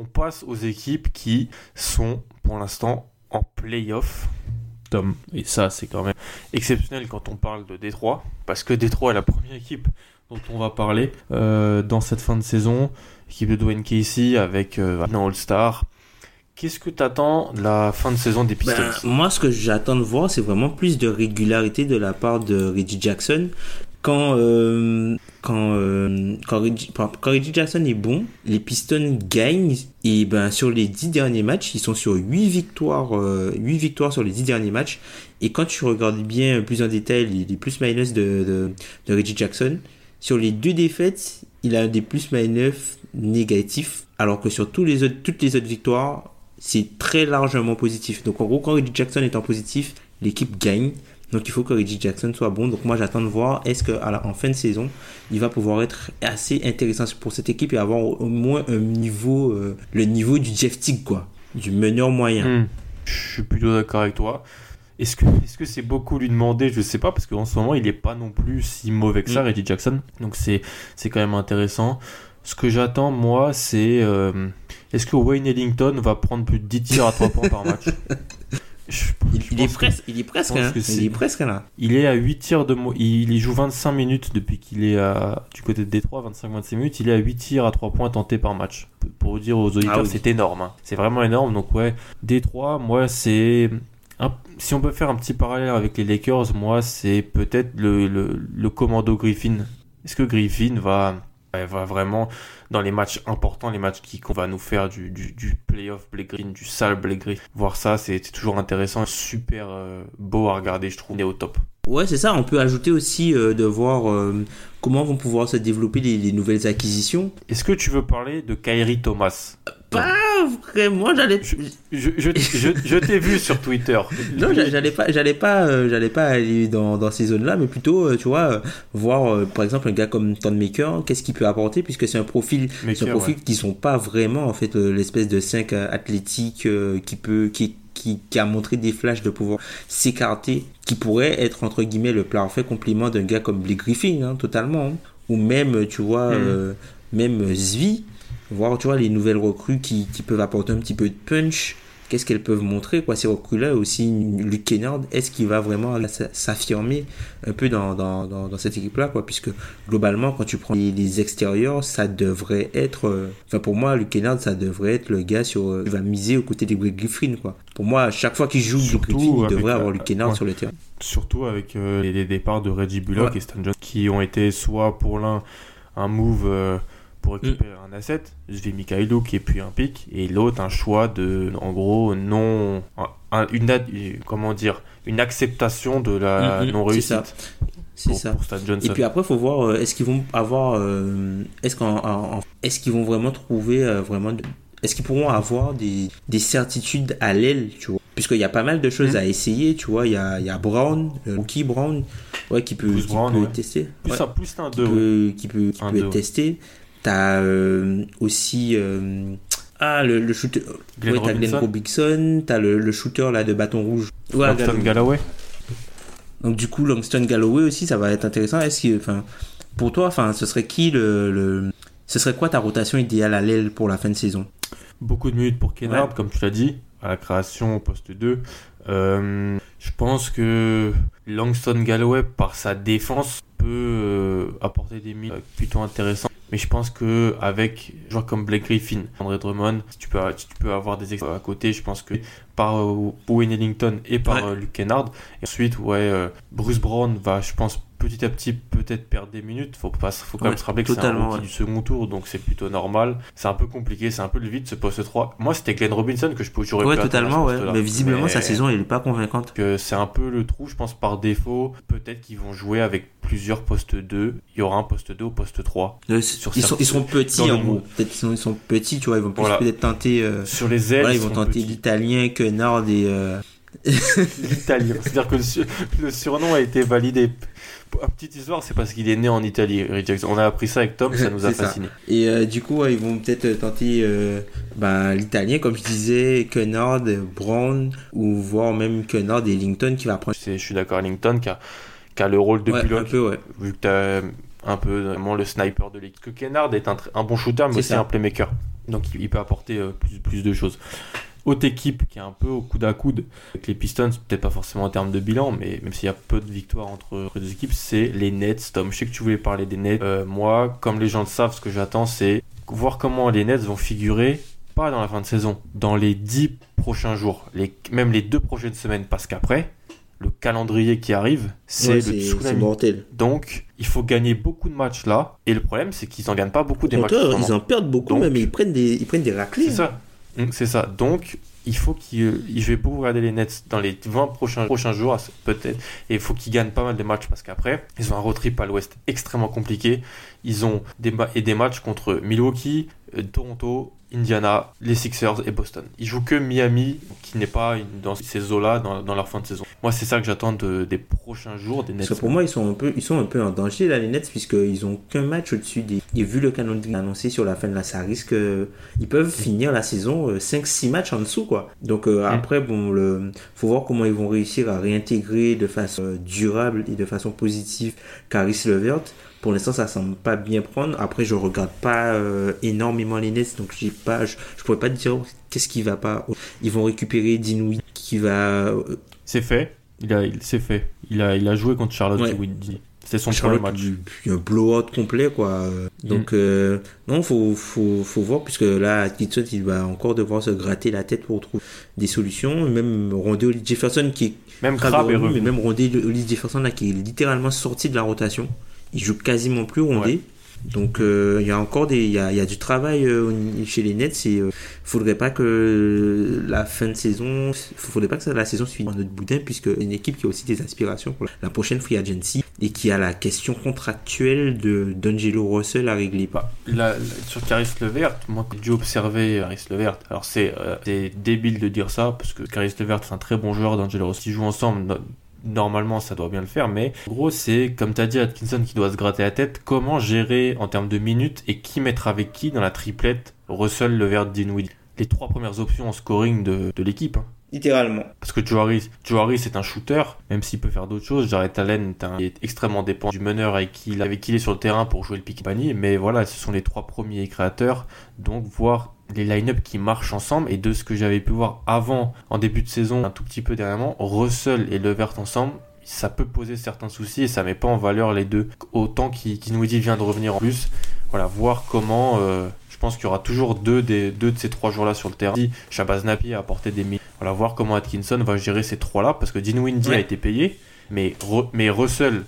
On passe aux équipes qui sont pour l'instant en playoff. Tom, et ça c'est quand même exceptionnel quand on parle de Détroit, parce que Détroit est la première équipe dont on va parler euh, dans cette fin de saison. Équipe de Dwayne Casey avec euh, un All-Star. Qu'est-ce que tu attends de la fin de saison des Pistons? Ben, moi, ce que j'attends de voir, c'est vraiment plus de régularité de la part de Reggie Jackson. Quand, euh, quand, euh, quand, Reggie, Jackson est bon, les Pistons gagnent. Et ben, sur les 10 derniers matchs, ils sont sur 8 victoires, euh, 8 victoires sur les 10 derniers matchs. Et quand tu regardes bien plus en détail les, les plus-minus de, de, de Reggie Jackson, sur les deux défaites, il a des plus-minus négatifs. Alors que sur tous les autres, toutes les autres victoires, c'est très largement positif. Donc en gros, quand Reggie Jackson est en positif, l'équipe gagne. Donc il faut que Reggie Jackson soit bon. Donc moi j'attends de voir est-ce que à la- en fin de saison, il va pouvoir être assez intéressant pour cette équipe et avoir au, au moins un niveau, euh, le niveau du Jeff Teague quoi, du meneur moyen. Hmm. Je suis plutôt d'accord avec toi. Est-ce que c'est beaucoup lui demander? Je sais pas parce qu'en ce moment il est pas non plus si mauvais que ça, Mm. Reggie Jackson. Donc c'est c'est quand même intéressant. Ce que j'attends moi, c'est euh, est-ce que Wayne Ellington va prendre plus de 10 tirs à 3 points par match? Je- Il, est presque, il est presque, pense hein. il est presque là. Il est à 8 tirs de il, il joue 25 minutes depuis qu'il est à, du côté de Détroit, 25-26 minutes. Il est à 8 tirs à 3 points tentés par match. Pour dire aux auditeurs, Ah oui. c'est énorme. hein. C'est vraiment énorme. Donc ouais, Détroit, moi c'est un- si on peut faire un petit parallèle avec les Lakers, moi c'est peut-être le, le, le commando Griffin. Est-ce que Griffin va ouais, va vraiment dans les matchs importants, les matchs qui qu'on va nous faire du, du, du playoff Blake Green, du sale Blake Green. Voir ça, c'est toujours intéressant, super euh, beau à regarder, je trouve. On est au top. Ouais, c'est ça. On peut ajouter aussi euh, de voir euh, comment vont pouvoir se développer les, les nouvelles acquisitions. Est-ce que tu veux parler de Kyrie Thomas? Pas vraiment, j'allais. Je, je, je, t'ai vu sur Twitter. Non, j'a- j'allais pas, j'allais pas, euh, j'allais pas aller dans, dans ces zones-là, mais plutôt, euh, tu vois, euh, voir par exemple un gars comme Maker, qu'est-ce qu'il peut apporter, puisque c'est un profil, c'est un Maker, profil ouais. qui sont pas vraiment en fait l'espèce de 5 athlétique qui peut, qui, qui, qui a montré des flashs de pouvoir s'écarter, qui pourrait être entre guillemets le parfait complément d'un gars comme Blake Griffin, hein, totalement, hein. ou même, tu vois, euh, même Zvi, voir, tu vois, les nouvelles recrues qui, qui peuvent apporter un petit peu de punch. Qu'est-ce qu'elles peuvent montrer, quoi, ces recrues-là aussi, Luke Kennard, est-ce qu'il va vraiment s'affirmer un peu dans, dans, dans, dans cette équipe-là, quoi, puisque globalement, quand tu prends les, les extérieurs, ça devrait être, euh, enfin, pour moi, Luke Kennard, ça devrait être le gars sur, euh, qui va miser aux côtés des Griffin, quoi. Pour moi, à chaque fois qu'il joue Griffin, il devrait euh, avoir Luke Kennard ouais. sur le terrain. Surtout avec euh, les, les départs de Reggie Bullock Ouais. et Stan Jones qui ont été soit pour l'un un move pour récupérer Mm. un asset, Zvi Mikhailo qui est puis un pic, et l'autre un choix de, en gros, non, un- un- une, comment dire, une acceptation de la Mm, mm, non c'est réussite ça. C'est pour, ça. pour Johnson. Et puis après, faut voir euh, est-ce qu'ils vont avoir, euh, est-ce qu'en, qu'ils vont vraiment trouver euh, vraiment, est-ce qu'ils pourront avoir des, des certitudes à l'aile, tu vois, puisqu'il y a pas mal de choses à essayer, tu vois, il y a, il y a Brown, rookie Brown, ouais, qui peut, qui Brown, peut ouais. tester, plus, Ouais, un, plus un qui 2. peut, qui peut, qui Un peut deux, être ouais. testé. T'as euh, aussi euh, ah le, le shooter, Glenn ouais, t'as Glenn Robinson. T'as le, le shooter là de bâton rouge, ouais, Langston Galloway. Donc du coup, Langston Galloway aussi, ça va être intéressant. Est-ce que, enfin, pour toi, enfin, ce serait qui le, le- ce serait quoi ta rotation idéale à l'aile pour la fin de saison? Beaucoup de minutes pour Kennard, Ouais. comme tu l'as dit. à la création au poste 2. Euh, je pense que Langston Galloway, par sa défense, peut apporter des minutes plutôt intéressantes. Mais je pense que avec un joueur comme Blake Griffin, André Drummond, tu peux, tu peux avoir des extraits à côté. Je pense que par euh, Owen Ellington et par Ouais. euh, Luke Kennard. Et ensuite, ouais, euh, Bruce Brown va, je pense, petit à petit peut-être perdre des minutes. Faut pas, faut quand même se rappeler que c'est un ouais. du second tour, donc c'est plutôt normal. C'est un peu compliqué, c'est un peu le vide ce poste 3. Moi, c'était Glenn Robinson que je peux j'aurais Ouais, totalement, ouais. Mais visiblement, Mais sa saison, elle est pas convaincante. que c'est un peu le trou, je pense, par défaut. Peut-être qu'ils vont jouer avec plusieurs postes 2. Il y aura un poste 2 au poste 3. Euh, Sur ils, sont, certains- ils sont petits, en gros. monde. Peut-être qu'ils sont, ils sont petits, tu vois. Ils vont Voilà. peut-être tenter. euh, Sur les ailes, voilà, ils ils vont tenter l'italien, Quenard et. euh, l'italien. C'est-à-dire que le, sur- le surnom a été validé. Pour- Une petite histoire, c'est parce qu'il est né en Italie, Jackson. On a appris ça avec Tom, ça nous a fasciné. Et euh, du coup, ils vont peut-être euh, tenter euh, ben, l'italien, comme je disais, Quenard, Brown, ou voir même Quenard et Ellington qui va prendre. Je suis d'accord, Ellington qui a, qui a le rôle de Ouais, un pilote, peu, ouais. vu que t'as un peu vraiment le sniper de l'équipe. Que Kennard est un, un bon shooter, mais C'est aussi ça. un playmaker. Donc il, il peut apporter euh, plus, plus de choses. Haute équipe qui est un peu au coude à coude avec les Pistons, peut-être pas forcément en termes de bilan, mais même s'il y a peu de victoires entre les deux équipes, c'est les Nets. Tom, je sais que tu voulais parler des Nets. Euh, moi, comme les gens le savent, ce que j'attends, c'est voir comment les Nets vont figurer, pas dans la fin de saison, dans les 10 prochains jours, les, même les deux prochaines semaines, parce qu'après, le calendrier qui arrive, c'est Ouais, le tsunami. mortel. Donc, il faut gagner beaucoup de matchs là. Et le problème, c'est qu'ils en gagnent pas beaucoup des matchs. Ils en perdent beaucoup, Donc- même ils prennent des, ils prennent des raclés. C'est ça. Mm, C'est ça. Donc, il faut qu'ils. euh, Je vais beaucoup regarder les Nets dans les 20 prochains, jours, peut-être. Et il faut qu'ils gagnent pas mal de matchs parce qu'après, ils ont un road trip à l'ouest extrêmement compliqué. Ils ont des matchs contre Milwaukee, euh, Toronto, Indiana, les Sixers et Boston. Ils jouent que Miami, qui n'est pas dans ces eaux-là dans, dans leur fin de saison. Moi, c'est ça que j'attends de- des prochains jours des Nets. Parce que pour moi, ils sont un peu, ils sont un peu en danger là, les Nets, puisqu'ils ont qu'un match au-dessus des. Et vu le calendrier annoncé sur la fin de la, ça risque, euh, ils peuvent finir la saison euh, 5-6 matchs en dessous, quoi. Donc euh, après, bon, le, faut voir comment ils vont réussir à réintégrer de façon euh, durable et de façon positive Caris Levert. Pour l'instant, ça semble pas bien prendre. Après, je regarde pas euh, énormément les Nets, donc j'ai pas, je, je pourrais pas te dire qu'est-ce qui va pas. Ils vont récupérer Dinwiddie qui va euh, C'est fait. Il a, il, c'est fait. Il a, il a joué contre Charlotte Ouais. C'était son Charlotte, premier match. du- un blowout complet, quoi. Donc, euh, non, faut, faut, faut voir, puisque là, Atkinson, il va encore devoir se gratter la tête pour trouver des solutions. Même Rondé Jefferson, qui est Même Crabbe est revenu, mais même Rondé Jefferson, là, qui est littéralement sorti de la rotation. Il joue quasiment plus Rondé. Ouais. Donc, euh, il y a encore des, il y a, il y a du travail euh, chez les Nets. Et euh, faudrait pas que la fin de saison, faudrait pas que la saison se finisse en notre boudin, puisque une équipe qui a aussi des aspirations pour la prochaine free agency et qui a la question contractuelle de d'Angelo Russell à régler. Bah, là, sur Caris Levert, moi j'ai dû observer Caris Levert. Alors c'est euh, c'est débile de dire ça parce que Caris Levert c'est un très bon joueur d'Angelo Rossi. Ils jouent ensemble. No- Normalement, ça doit bien le faire, mais en gros, c'est comme tu as dit, Atkinson qui doit se gratter la tête. Comment gérer en termes de minutes et qui mettre avec qui dans la triplette Russell, Levert, Dinwiddie Les trois premières options en scoring de, de l'équipe. hein. Littéralement. Parce que Joe Harris, Joe Harris est un shooter, même s'il peut faire d'autres choses. Jared Allen est, un- est extrêmement dépendant du meneur avec qui, il- avec qui il est sur le terrain pour jouer le pick panier. Mais voilà, ce sont les trois premiers créateurs. Donc voir les line-up qui marchent ensemble et de ce que j'avais pu voir avant, en début de saison, un tout petit peu dernièrement, Russell et Levert ensemble, ça peut poser certains soucis et ça met pas en valeur les deux. Autant qu'Inouidi vient de revenir en plus. Voilà, voir comment... euh, je pense qu'il y aura toujours deux, des, deux de ces trois jours-là sur le terrain. Si Shabazz Napi a apporté des Voilà, voir comment Atkinson va gérer ces trois-là, parce que Dinwiddie Ouais. a été payé, mais, Ru- mais Russell,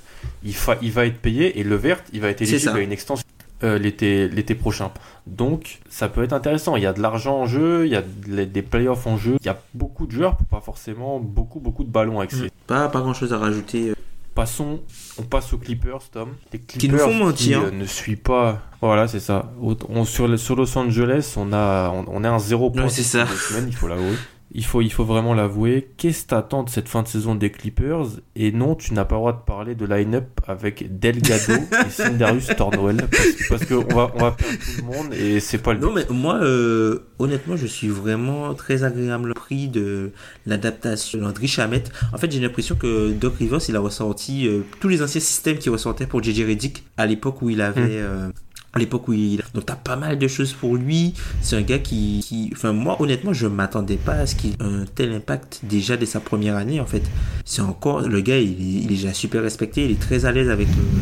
il, fa- il va être payé, et Levert, il va être éligible à une extension euh, l'été l'été prochain. Donc, ça peut être intéressant. Il y a de l'argent en jeu, il y a de- des playoffs en jeu, il y a beaucoup de joueurs pour pas forcément beaucoup, beaucoup de ballons avec ces Pas, pas grand chose à rajouter. euh. Passons, on passe aux Clippers, Tom. Les Qui nous Clippers font mentir. qui, euh, ne suit pas. Voilà, c'est ça. On, sur, le- sur Los Angeles, on a, on, on est un zéro point. Ouais, c'est ça. semaines, il faut l'avouer. Il faut, il faut vraiment l'avouer. Qu'est-ce que t'attends de cette fin de saison des Clippers? Et non, tu n'as pas le droit de parler de line-up avec Delgado et Sindarius Tornwell. Parce, qu'on va, on va perdre tout le monde et c'est pas le Non, but. mais moi, euh, honnêtement, je suis vraiment très agréable pris de l'adaptation de Landry Chamette. En fait, j'ai l'impression que Doc Rivers, il a ressorti euh, tous les anciens systèmes qui ressortaient pour JJ Redick à l'époque où il avait Hmm. euh, à l'époque où il donc t'as pas mal de choses pour lui c'est un gars qui, qui enfin moi honnêtement je m'attendais pas à ce qu'il ait un tel impact déjà dès sa première année en fait c'est encore le gars il est, il est déjà super respecté il est très à l'aise avec euh,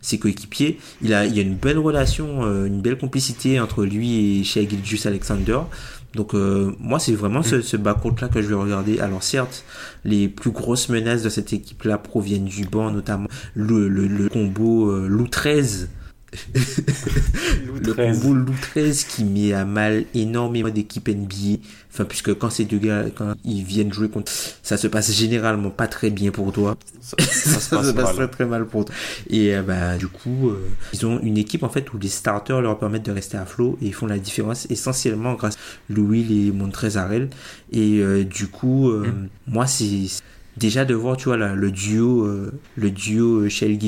ses coéquipiers il a il y a une belle relation euh, une belle complicité entre lui et Shea Gilgeous Alexander donc euh, moi c'est vraiment ce, ce backcourt là que je vais regarder. Alors certes, les plus grosses menaces de cette équipe là proviennent du banc, notamment le, le, le combo euh, Lou 13. Le 13. combo Lou 13 qui met à mal énormément d'équipes NBA. Enfin puisque quand ces deux gars quand ils viennent jouer contre ça se passe généralement pas très bien pour toi. Ça, ça se passe mal. très très mal pour toi. Et euh, bah du coup euh, ils ont une équipe en fait où les starters leur permettent de rester à flot et ils font la différence essentiellement grâce à Louis et Montrezarel et euh, du coup euh, Mm. moi c'est déjà de voir tu vois là, le duo le duo Shell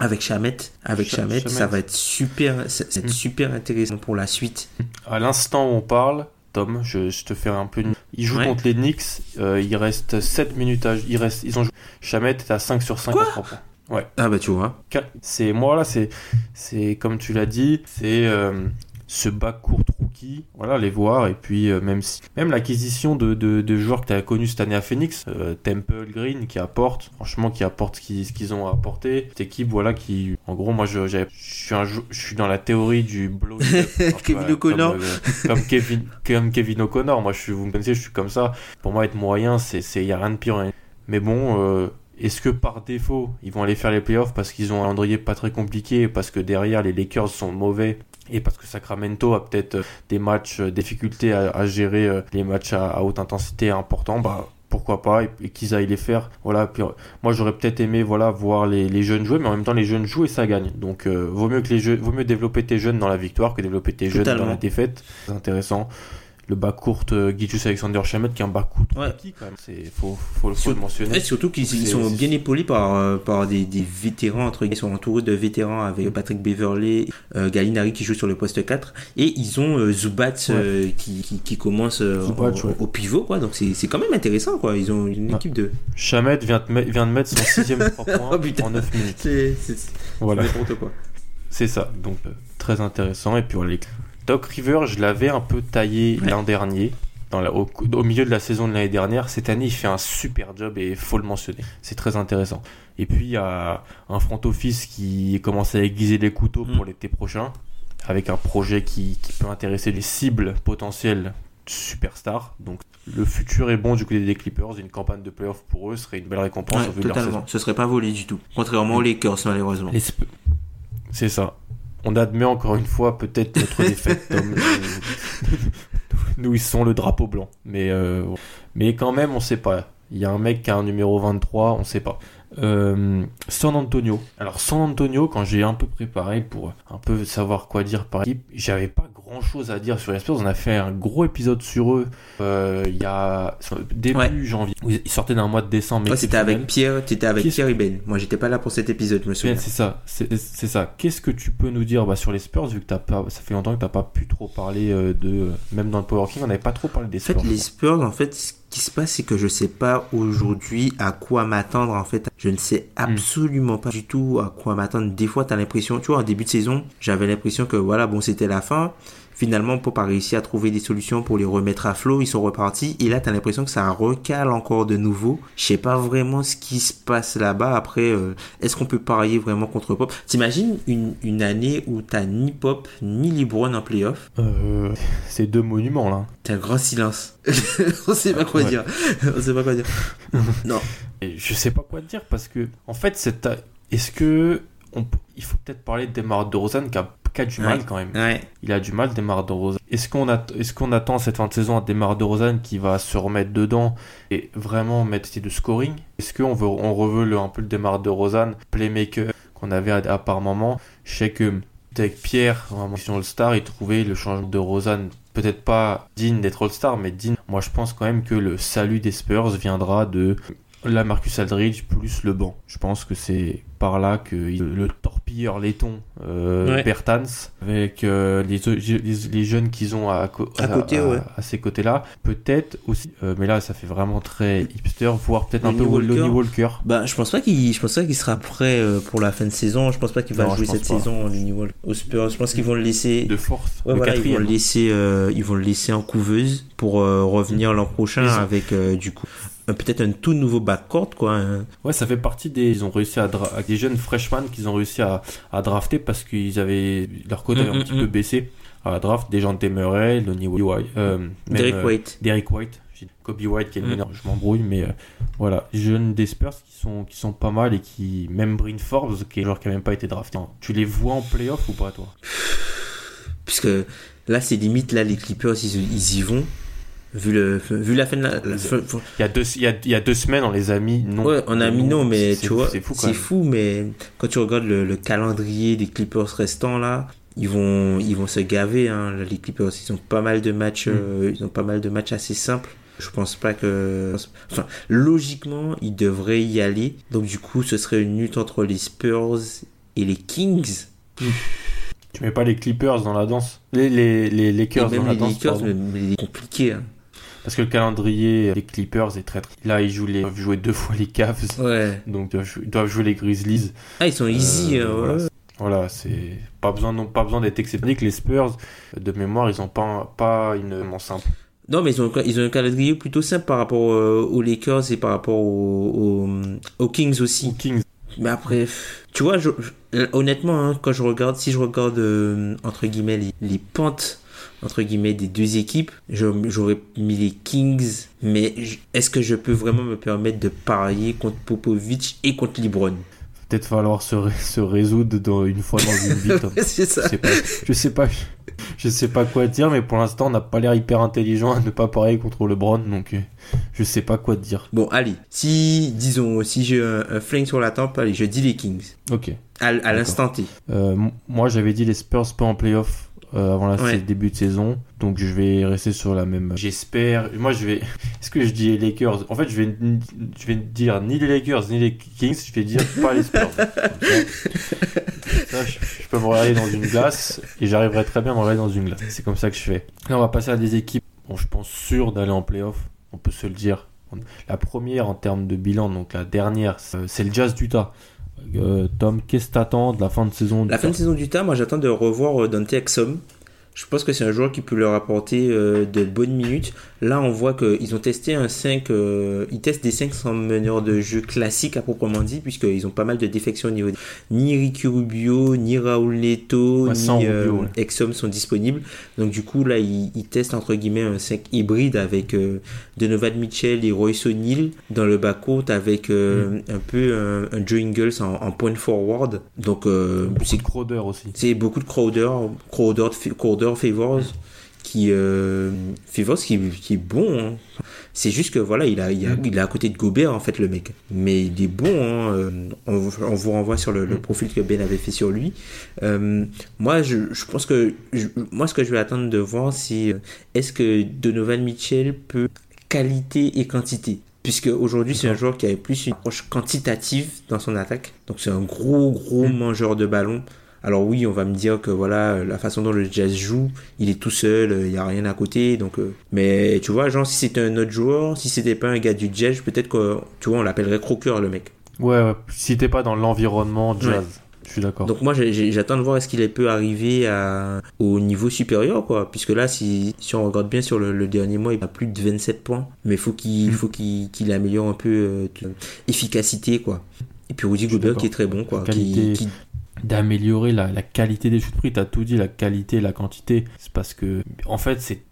avec Chamet avec Cha- Chamet ça va être super ça, ça va être Mm. super intéressant pour la suite À l'instant où on parle, Tom, je, je te fais un peu une... Il joue Ouais. contre les Knicks, euh, il reste 7 minutes à... Il reste... Ils ont joué... Chamet est à 5 sur 5 Quoi à 3 points. Ouais. ah bah tu vois C'est moi là, c'est c'est comme tu l'as dit, c'est euh, ce bas court voilà, les voir et puis euh, même si même l'acquisition de, de, de joueurs que tu as connus cette année à Phoenix, euh, Temple Green qui apporte, franchement qui apporte ce qu'ils ont apporté, cette équipe voilà qui en gros moi je suis un je suis dans la théorie du blow Kevin O'Connor. comme, euh, comme Kevin comme Kevin O'Connor, moi je suis vous me connaissez, je suis comme ça. Pour moi être moyen, c'est c'est y a rien de pire. hein. Mais bon, est-ce que par défaut, ils vont aller faire les playoffs parce qu'ils ont un calendrier pas très compliqué, parce que derrière les Lakers sont mauvais? Et parce que Sacramento a peut-être euh, des matchs, euh, difficultés à, à gérer euh, les matchs à, à haute intensité importants, bah pourquoi pas et, et qu'ils aillent les faire. Voilà. Puis, moi j'aurais peut-être aimé voilà voir les, les jeunes jouer, mais en même temps les jeunes jouent et ça gagne. Donc euh, vaut mieux que les jeux, vaut mieux développer tes jeunes dans la victoire que développer tes jeunes dans la défaite. C'est intéressant. Le bas court euh, Alexander Chamet qui est un bas court Ouais. quand même. C'est faut faut, faut Sur- le mentionner. Surtout qu'ils sont bien épaulés par, euh, par des, des vétérans, entre guillemets. Ils sont entourés de vétérans avec Patrick Beverley, euh, Gallinari qui joue sur le poste 4. Et ils ont euh, Zubat euh, qui, qui, qui commence au, ouais. au pivot, quoi. Donc c'est quand même intéressant, quoi. Ils ont une équipe de. Chamet vient, de me- vient de mettre son sixième 3 points Oh, en 9 minutes. C'est Voilà. n'importe quoi. C'est ça, donc très intéressant. Et puis voilà, les- Doc River, je l'avais un peu taillé Ouais. l'an dernier, dans la- au, au milieu de la saison de l'année dernière. Cette année, il fait un super job et il faut le mentionner. C'est très intéressant. Et puis, il y a un front office qui commence à aiguiser les couteaux Mm. pour l'été prochain, avec un projet qui, qui peut intéresser les cibles potentielles superstars. Donc, le futur est bon du côté des Clippers. Une campagne de playoff pour eux serait une belle récompense Ouais, au vu de leur saison. totalement. Ce serait pas volé du tout. Contrairement aux Lakers, malheureusement. C'est ça. On admet encore une fois peut-être notre défaite, Tom. Nous, ils sont le drapeau blanc. Mais, euh, mais quand même, on sait pas. Il y a un mec qui a un numéro 23, on sait pas. Euh, San Antonio. Alors San Antonio, quand j'ai un peu préparé pour un peu savoir quoi dire par équipe, j'avais pas grand chose à dire sur les Spurs. On a fait un gros épisode sur eux euh, il y a début Ouais. janvier. Ils sortaient d'un mois de décembre. Toi, c'était avec. Pierre, t'étais avec Qu'est-ce- Pierre Iben. Moi, j'étais pas là pour cet épisode, je me souviens. c'est ça, c'est ça. Qu'est-ce que tu peux nous dire bah, sur les Spurs vu que t'as pas, ça fait longtemps que t'as pas pu trop parler euh, de, même dans le Power King, on n'avait pas trop parlé des En fait, Spurs. les Spurs, en fait, ce qui se passe, c'est que je sais pas aujourd'hui à quoi m'attendre. En fait, je ne sais absolument pas du tout à quoi m'attendre. Des fois, t'as l'impression, tu vois, en début de saison, j'avais l'impression que voilà, bon, c'était la fin. Finalement, pour pas réussir à trouver des solutions pour les remettre à flot, ils sont repartis. Et là, t'as l'impression que ça recale encore de nouveau. Je sais pas vraiment ce qui se passe là-bas. Après, euh, est-ce qu'on peut parier vraiment contre Pop T'imagines une, une année où t'as ni Pop ni LeBron en playoff? Euh, c'est deux monuments là. T'as un grand silence. On sait pas quoi Ouais. dire. On sait pas quoi dire. non. Et je sais pas quoi dire parce que, en fait, c'est ta- est-ce que on il faut peut-être parler de Demar DeRozan qui a, qui a du mal Ouais. quand même. Ouais. Il a du mal. Est-ce qu'on a, est-ce qu'on attend cette fin de saison à Demar DeRozan qui va se remettre dedans et vraiment mettre de scoring? Est-ce qu'on veut, on reveut le, un peu le Demar DeRozan, playmaker qu'on avait à, à par moment? Je sais que avec Pierre, en mission All-Star, il trouvait le changement de Rosanne peut-être pas digne d'être All-Star, mais digne. Moi, je pense quand même que le salut des Spurs viendra de la Marcus Aldridge plus le banc. Je pense que c'est par là que le torpilleur laiton euh, Ouais. Bertans, avec euh, les, les, les jeunes qu'ils ont à, À côté, ouais. à ces côtés-là, peut-être aussi, euh, mais là ça fait vraiment très hipster, voire peut-être un Lonnie peu Walker. Lonnie Walker. Bah, je pense pas qu'il, je pense pas qu'il sera prêt pour la fin de saison. Je pense pas qu'il va Non, jouer cette pas. saison aux Spurs. Je pense qu'ils vont le laisser. De force, Ouais, le voilà, ils vont le laisser, ils vont le laisser en couveuse pour revenir l'an prochain avec du coup peut-être un tout nouveau backcourt quoi. hein. Ouais, ça fait partie des. Ils ont réussi à. dra- des jeunes freshmen qu'ils ont réussi à, à drafter parce qu'ils avaient. Leur cote avait Mm, un mm, petit mm. peu baissé à la draft. Des gens de Murray, Lonnie White. Euh, Derek euh, White. Derek White. J'ai dit Kobe White qui est le Mm. meneur, je m'embrouille, mais euh, voilà. Jeunes des Spurs qui sont, qui sont pas mal et qui. Même Bryn Forbes, qui est joueur qui a même pas été drafté. Tu les vois en playoff ou pas, toi? Puisque là c'est limite là les Clippers ils, ils y vont. Vu le vu la fin de la, la il y, a deux, il, y a, il y a deux semaines, on les a mis non. Ouais, on a mis non, mais tu vois, C'est fou c'est fou, mais quand tu regardes le, le calendrier des Clippers restants là, ils vont, ils vont se gaver. Hein, les Clippers, ils ont pas mal de matchs, Mm. euh, ils ont pas mal de matchs assez simples. Je pense pas que, enfin, logiquement, ils devraient y aller. Donc du coup, ce serait une lutte entre les Spurs et les Kings. Tu mets pas les Clippers dans la danse Les, les, les Et Lakers même dans la les danse Lakers, pardon. mais, compliqué. Hein. Parce que le calendrier des Clippers est très très. Là, ils jouent les... ils doivent jouer deux fois les Cavs. Ouais. Donc, ils doivent jouer- ils doivent jouer les Grizzlies. Ah, ils sont easy. Euh, voilà, ouais. c'est- Voilà, c'est pas besoin, non, pas besoin d'être exceptionnel. Les Spurs, de mémoire, ils ont pas, pas une vraiment simple. Non, mais ils ont, ils ont un calendrier plutôt simple par rapport euh, aux Lakers et par rapport aux, aux, aux Kings aussi. Aux Kings, Mais après, tu vois, je- honnêtement, hein, quand je regarde, si je regarde euh, entre guillemets les, les pentes entre guillemets des deux équipes, j'aurais mis les Kings. Mais est-ce que je peux vraiment me permettre de parier contre Popovic et contre LeBron? Peut-être falloir se, ré- se résoudre dans, une fois dans une vie. C'est ça. Je sais pas, je sais pas, je sais pas quoi dire, mais pour l'instant, on n'a pas l'air hyper intelligent à ne pas parier contre LeBron, donc euh, je sais pas quoi dire. Bon, allez. Si, disons, si j'ai un, un flingue sur la tempe, allez, je dis les Kings. Ok. À, à l'instant T. Euh, moi, j'avais dit les Spurs pas en playoff euh, avant la Ouais. début de saison, donc je vais rester sur la même. J'espère. Moi, je vais. Est-ce que je dis les Lakers? En fait, je vais, je vais dire ni les Lakers ni les Kings. Je vais dire pas les Spurs. Ça, je, je peux me regarder dans une glace et j'arriverai très bien à me regarder dans une glace. C'est comme ça que je fais. Là, on va passer à des équipes. Bon, je pense sûr d'aller en playoff. On peut se le dire. La première en termes de bilan, donc la dernière, c'est c'est le Jazz d'Utah. Euh, Tom, qu'est-ce que t'attends de la fin de saison La fin de saison du temps, moi j'attends de revoir euh, Dante Exum. Je pense que c'est un joueur qui peut leur apporter euh, de bonnes minutes. Là, on voit qu'ils ont testé un 5. euh, ils testent des 5 sans meneur de jeu classique à proprement dit, puisqu'ils ont pas mal de défections au niveau. de- Ni Ricky Rubio, ni Raoul Neto, Ouais, ni euh, Rubio, ouais. Exum sont disponibles. Donc, du coup, là, ils, ils testent entre guillemets un 5 hybride avec euh, Mitchell et Royce O'Neal dans le backcourt avec euh, Mm. un peu un, un Joe Ingles en, en point forward. Donc, euh, Beaucoup c'est de Crowder aussi. c'est beaucoup de Crowder, Crowder, Crowder Favors, qui, euh, Favors qui, qui est bon. hein. C'est juste que voilà, il, a, il, a, il est à côté de Gobert en fait, le mec. Mais il est bon. hein, euh, On, vous- on vous renvoie sur le, le profil que Ben avait fait sur lui. Euh, moi, je, je pense que je- moi, ce que je vais attendre de voir, c'est est-ce que Donovan Mitchell peut qualité et quantité? Puisque aujourd'hui, c'est un joueur qui avait plus une approche quantitative dans son attaque. Donc, c'est un gros, gros Mm. mangeur de ballon. Alors oui, on va me dire que voilà, la façon dont le Jazz joue, il est tout seul, il n'y a rien à côté. Donc, euh, mais tu vois, genre si c'était un autre joueur, si c'était pas un gars du Jazz, peut-être que tu vois, on l'appellerait croqueur le mec. Ouais, ouais. Si t'es pas dans l'environnement jazz, Ouais. je suis d'accord. Donc moi, j'attends de voir est-ce qu'il peut arriver à, au niveau supérieur, quoi. Puisque là, si, si on regarde bien sur le, le dernier mois, il a plus de 27 points. Mais faut qu'il Mm. faut qu'il améliore un peu euh, efficacité, quoi. Et puis Rudy Gobert qui est très bon, quoi. Qui- D'améliorer la, la qualité des shoots pris, t'as tout dit, la qualité la quantité. C'est parce que, en fait, c'est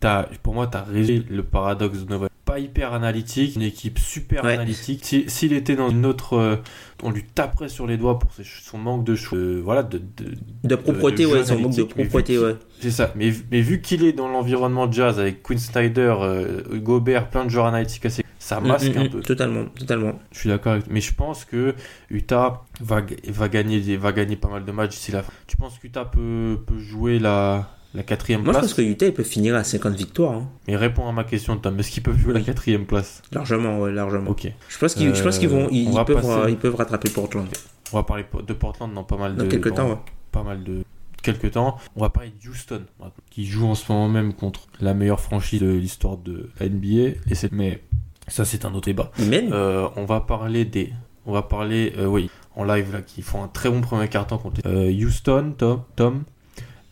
pour moi, t'as résolu le paradoxe de Nova. Pas hyper analytique, une équipe super Ouais. analytique. Si- S'il était dans une autre, euh, on lui taperait sur les doigts pour ses- son manque de shoot. euh, voilà, de, de, de propreté, de ouais, son manque de propreté, ouais. C'est ça. Mais, mais vu qu'il est dans l'environnement jazz avec Quinn Snyder, euh, Gobert, plein de joueurs analytiques assez, ça masque Mm, mm, un mm, peu. Totalement, totalement. Je suis d'accord Mais je pense que Utah va, va, gagner, des- va gagner pas mal de matchs d'ici la fin. Tu penses qu'Utah peut, peut jouer la, la quatrième Moi, je place pense que Utah, il peut finir à 50 victoires, hein. Mais réponds à ma question, Tom. Est-ce qu'ils peuvent jouer la quatrième place? Largement, ouais, largement. Ok. Je pense qu'ils je vont, Euh, ils, peuvent, passer- ils peuvent rattraper Portland. On va parler de Portland dans pas mal Dans de quelques dans temps, ouais. pas mal de quelques temps. On va parler de Houston qui joue en ce moment même contre la meilleure franchise de l'histoire de la NBA et mais ça c'est un autre débat. Mènent. Euh, on va parler des on va parler euh, oui, en live là qui font un très bon premier quart-temps contre euh, Houston Tom Tom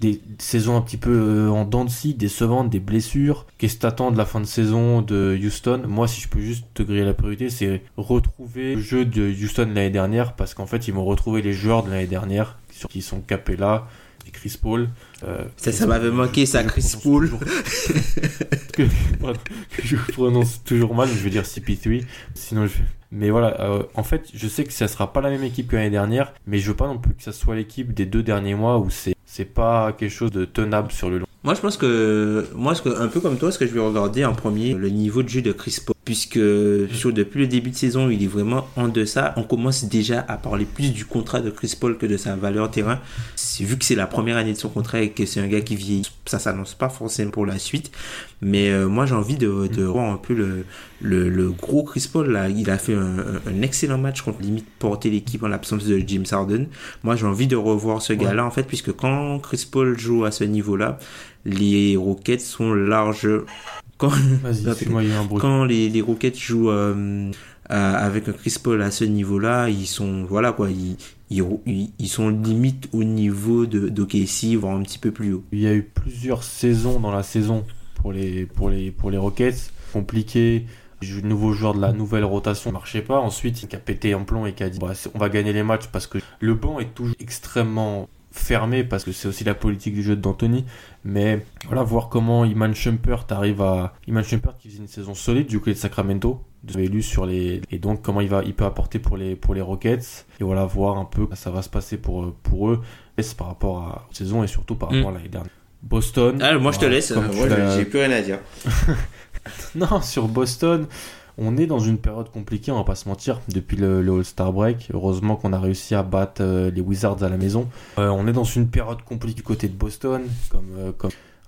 des saisons un petit peu euh, en dents de scie, décevantes, des blessures. Qu'est-ce que t'attends de la fin de saison de Houston? Moi, si je peux juste te griller la priorité, c'est retrouver le jeu de Houston l'année dernière, parce qu'en fait, ils vont retrouver les joueurs de l'année dernière, qui sont Capella et Chris Paul. Euh, Ça, ça m'avait manqué, ça, Chris Paul. toujours- que, pardon, que je prononce toujours mal, je vais dire CP3. Sinon, je... Mais voilà, euh, en fait, je sais que ça sera pas la même équipe que l'année dernière, mais je veux pas non plus que ça soit l'équipe des deux derniers mois où c'est c'est pas quelque chose de tenable sur le long. Moi, je pense que, moi, un peu comme toi, ce que je vais regarder en premier, le niveau de jeu de Chris Paul. Puisque, sur, depuis le début de saison, il est vraiment en deçà. On commence déjà à parler plus du contrat de Chris Paul que de sa valeur terrain. C'est- Vu que c'est la première année de son contrat et que c'est un gars qui vieillit, ça s'annonce pas forcément pour la suite. Mais euh, moi, j'ai envie de, de voir un peu le, le, le gros Chris Paul. Là. Il a fait un, un- un excellent match contre limite porter l'équipe en l'absence de James Harden. Moi, j'ai envie de revoir ce gars-là, en fait, puisque quand Chris Paul joue à ce niveau-là, les Rockets sont larges. Quand, les, les Rockets jouent euh, à- avec Chris Paul à ce niveau-là, ils sont voilà quoi, ils, ils, ils sont limite au niveau de d'OKC, voire un petit peu plus haut. Il y a eu plusieurs saisons dans la saison pour les, pour les, pour les Rockets. Compliqué. Le nouveau joueur de la nouvelle rotation ne marchait pas. Ensuite, il a pété en plomb et qui a dit bah, on va gagner les matchs parce que le banc est toujours extrêmement fermé parce que c'est aussi la politique du jeu d'Anthony. Mais voilà, voir comment Iman Shumpert arrive à. Iman Shumpert qui faisait une saison solide du côté de Sacramento. Avez lu sur les. Et donc, comment il, va, il peut apporter pour les, pour les Rockets. Et voilà, voir un peu ça va se passer pour, pour eux. Par rapport à la saison et surtout par Mm. rapport à l'année dernière. Boston. Ah, moi je te laisse, euh, moi, j'ai plus rien à dire. non, sur Boston, on est dans une période compliquée, on va pas se mentir, depuis le, All-Star Break. Heureusement qu'on a réussi à battre euh, les Wizards à la maison. Euh, on est dans une période compliquée du côté de Boston, comme, euh,